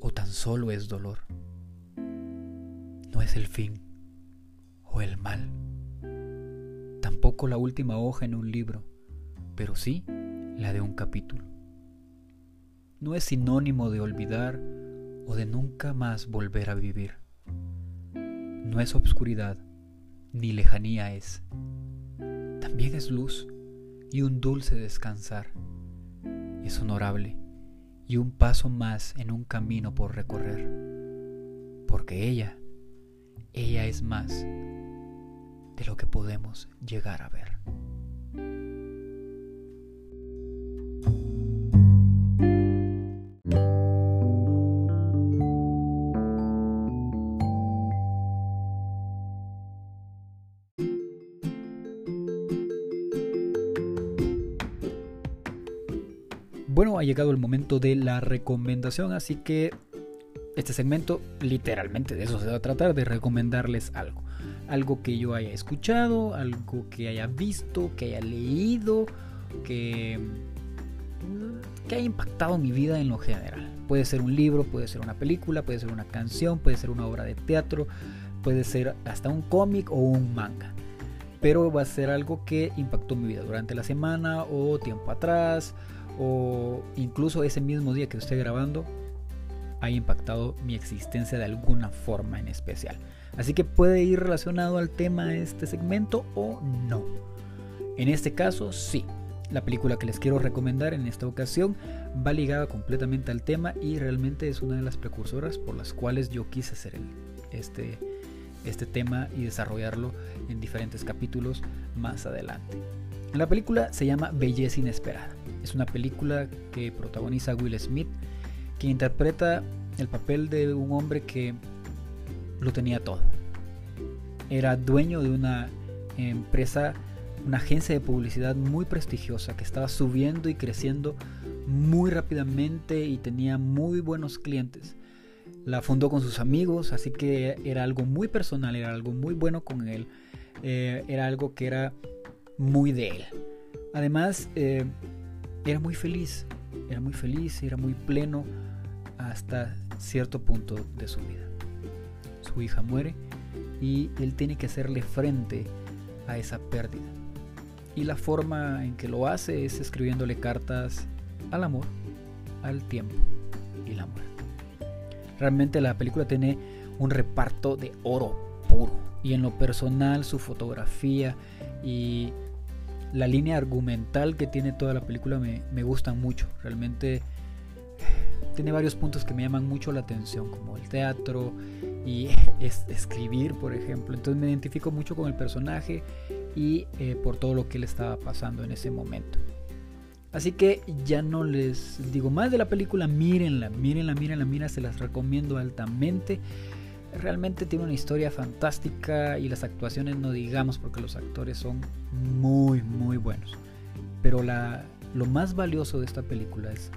o tan solo es dolor. No es el fin o el mal. La última hoja en un libro, pero sí la de un capítulo. No es sinónimo de olvidar o de nunca más volver a vivir. No es obscuridad, ni lejanía es. También es luz y un dulce descansar. Es honorable y un paso más en un camino por recorrer. Porque ella, ella es más de lo que podemos llegar a ver. Bueno, ha llegado el momento de la recomendación, así que este segmento literalmente de eso se va a tratar, de recomendarles algo. Algo que yo haya escuchado, algo que haya visto, que haya leído, que, que haya impactado mi vida en lo general. Puede ser un libro, puede ser una película, puede ser una canción, puede ser una obra de teatro, puede ser hasta un cómic o un manga. Pero va a ser algo que impactó mi vida durante la semana o tiempo atrás o incluso ese mismo día que estoy grabando ha impactado mi existencia de alguna forma en especial. Así que puede ir relacionado al tema de este segmento o no. En este caso, sí. La película que les quiero recomendar en esta ocasión va ligada completamente al tema y realmente es una de las precursoras por las cuales yo quise hacer este, este tema y desarrollarlo en diferentes capítulos más adelante. La película se llama Belleza Inesperada. Es una película que protagoniza Will Smith, que interpreta el papel de un hombre que lo tenía todo. Era dueño de una empresa, una agencia de publicidad muy prestigiosa que estaba subiendo y creciendo muy rápidamente y tenía muy buenos clientes. La fundó con sus amigos, así que era algo muy personal, era algo muy bueno con él, eh, era algo que era muy de él. Además, eh, era muy feliz, era muy feliz, era muy pleno hasta cierto punto de su vida. Su hija muere y él tiene que hacerle frente a esa pérdida. Y la forma en que lo hace es escribiéndole cartas al amor, al tiempo y la muerte. Realmente la película tiene un reparto de oro puro. Y en lo personal su fotografía y la línea argumental que tiene toda la película me, me gustan mucho. Realmente tiene varios puntos que me llaman mucho la atención, como el teatro y es, escribir, por ejemplo. Entonces me identifico mucho con el personaje y eh, por todo lo que le estaba pasando en ese momento. Así que ya no les digo más de la película, mírenla, mírenla, mírenla, mírenla, se las recomiendo altamente. Realmente tiene una historia fantástica y las actuaciones no digamos porque los actores son muy muy buenos. Pero lo más valioso de esta película es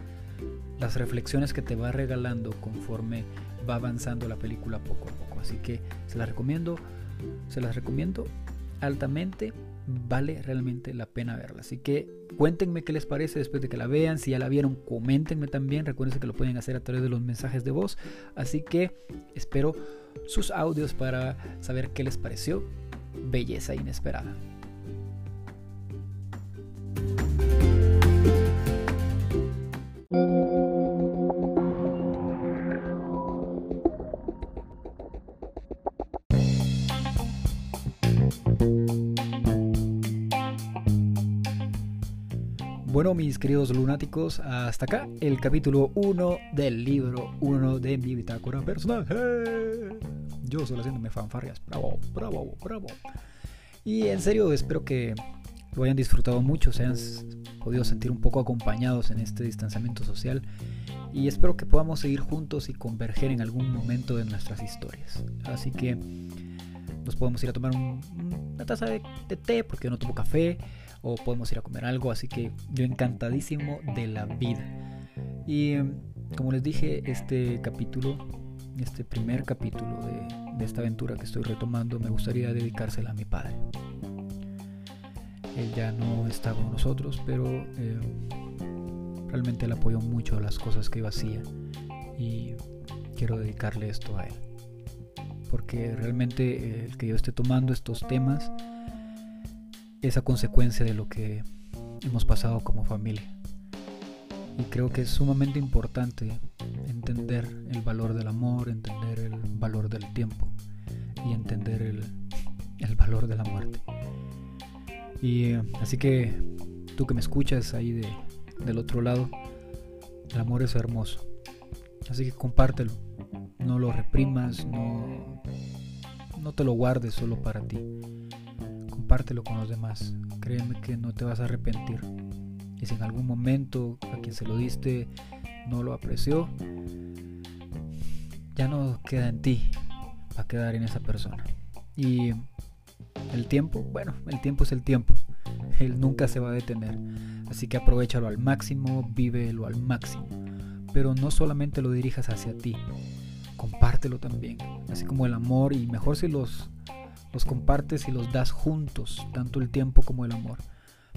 las reflexiones que te va regalando conforme va avanzando la película poco a poco. Así que se las recomiendo, se las recomiendo altamente. Vale realmente la pena verla. Así que cuéntenme qué les parece después de que la vean. Si ya la vieron, coméntenme también. Recuerden que lo pueden hacer a través de los mensajes de voz. Así que espero sus audios para saber qué les pareció. Belleza inesperada. Bueno, mis queridos lunáticos, hasta acá el capítulo 1 del libro 1 de mi bitácora personal. Yo solo haciéndome fanfarrias. Bravo, bravo, bravo. Y en serio, espero que lo hayan disfrutado mucho, se hayan podido sentir un poco acompañados en este distanciamiento social. Y espero que podamos seguir juntos y converger en algún momento de nuestras historias. Así que nos podemos ir a tomar una taza de, té porque yo no tomo café o podemos ir a comer algo, así que yo encantadísimo de la vida. Y como les dije, este capítulo, este primer capítulo de, esta aventura que estoy retomando, me gustaría dedicársela a mi padre. Él ya no está con nosotros, pero eh, realmente le apoyó mucho las cosas que yo hacía y quiero dedicarle esto a él. Porque realmente el que yo esté tomando estos temas es a consecuencia de lo que hemos pasado como familia. Y creo que es sumamente importante entender el valor del amor, entender el valor del tiempo y entender el, valor de la muerte. Y eh, así que tú que me escuchas ahí de, del otro lado, el amor es hermoso. Así que compártelo. No lo reprimas, no, no te lo guardes solo para ti. Compártelo con los demás. Créeme que no te vas a arrepentir. Y si en algún momento a quien se lo diste no lo apreció, ya no queda en ti, va a quedar en esa persona. Y el tiempo, bueno, el tiempo es el tiempo. Él nunca se va a detener. Así que aprovechalo al máximo, vívelo al máximo. Pero no solamente lo dirijas hacia ti, compártelo también. Así como el amor, y mejor si los, los compartes y los das juntos, tanto el tiempo como el amor.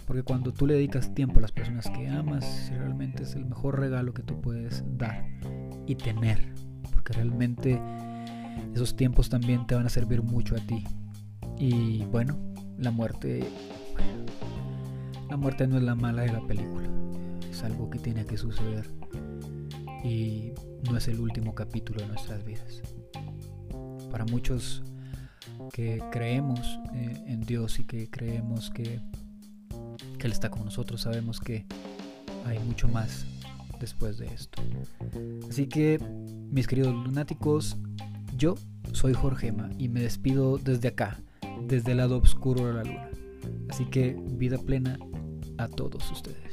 Porque cuando tú le dedicas tiempo a las personas que amas, realmente es el mejor regalo que tú puedes dar y tener. Porque realmente esos tiempos también te van a servir mucho a ti. Y bueno, la muerte, la muerte no es la mala de la película. Es algo que tiene que suceder. Y no es el último capítulo de nuestras vidas. Para muchos que creemos eh, en Dios y que creemos que Él está con nosotros, sabemos que hay mucho más después de esto. Así que, mis queridos lunáticos, yo soy Jorgema y me despido desde acá, desde el lado oscuro de la luna. Así que vida plena a todos ustedes.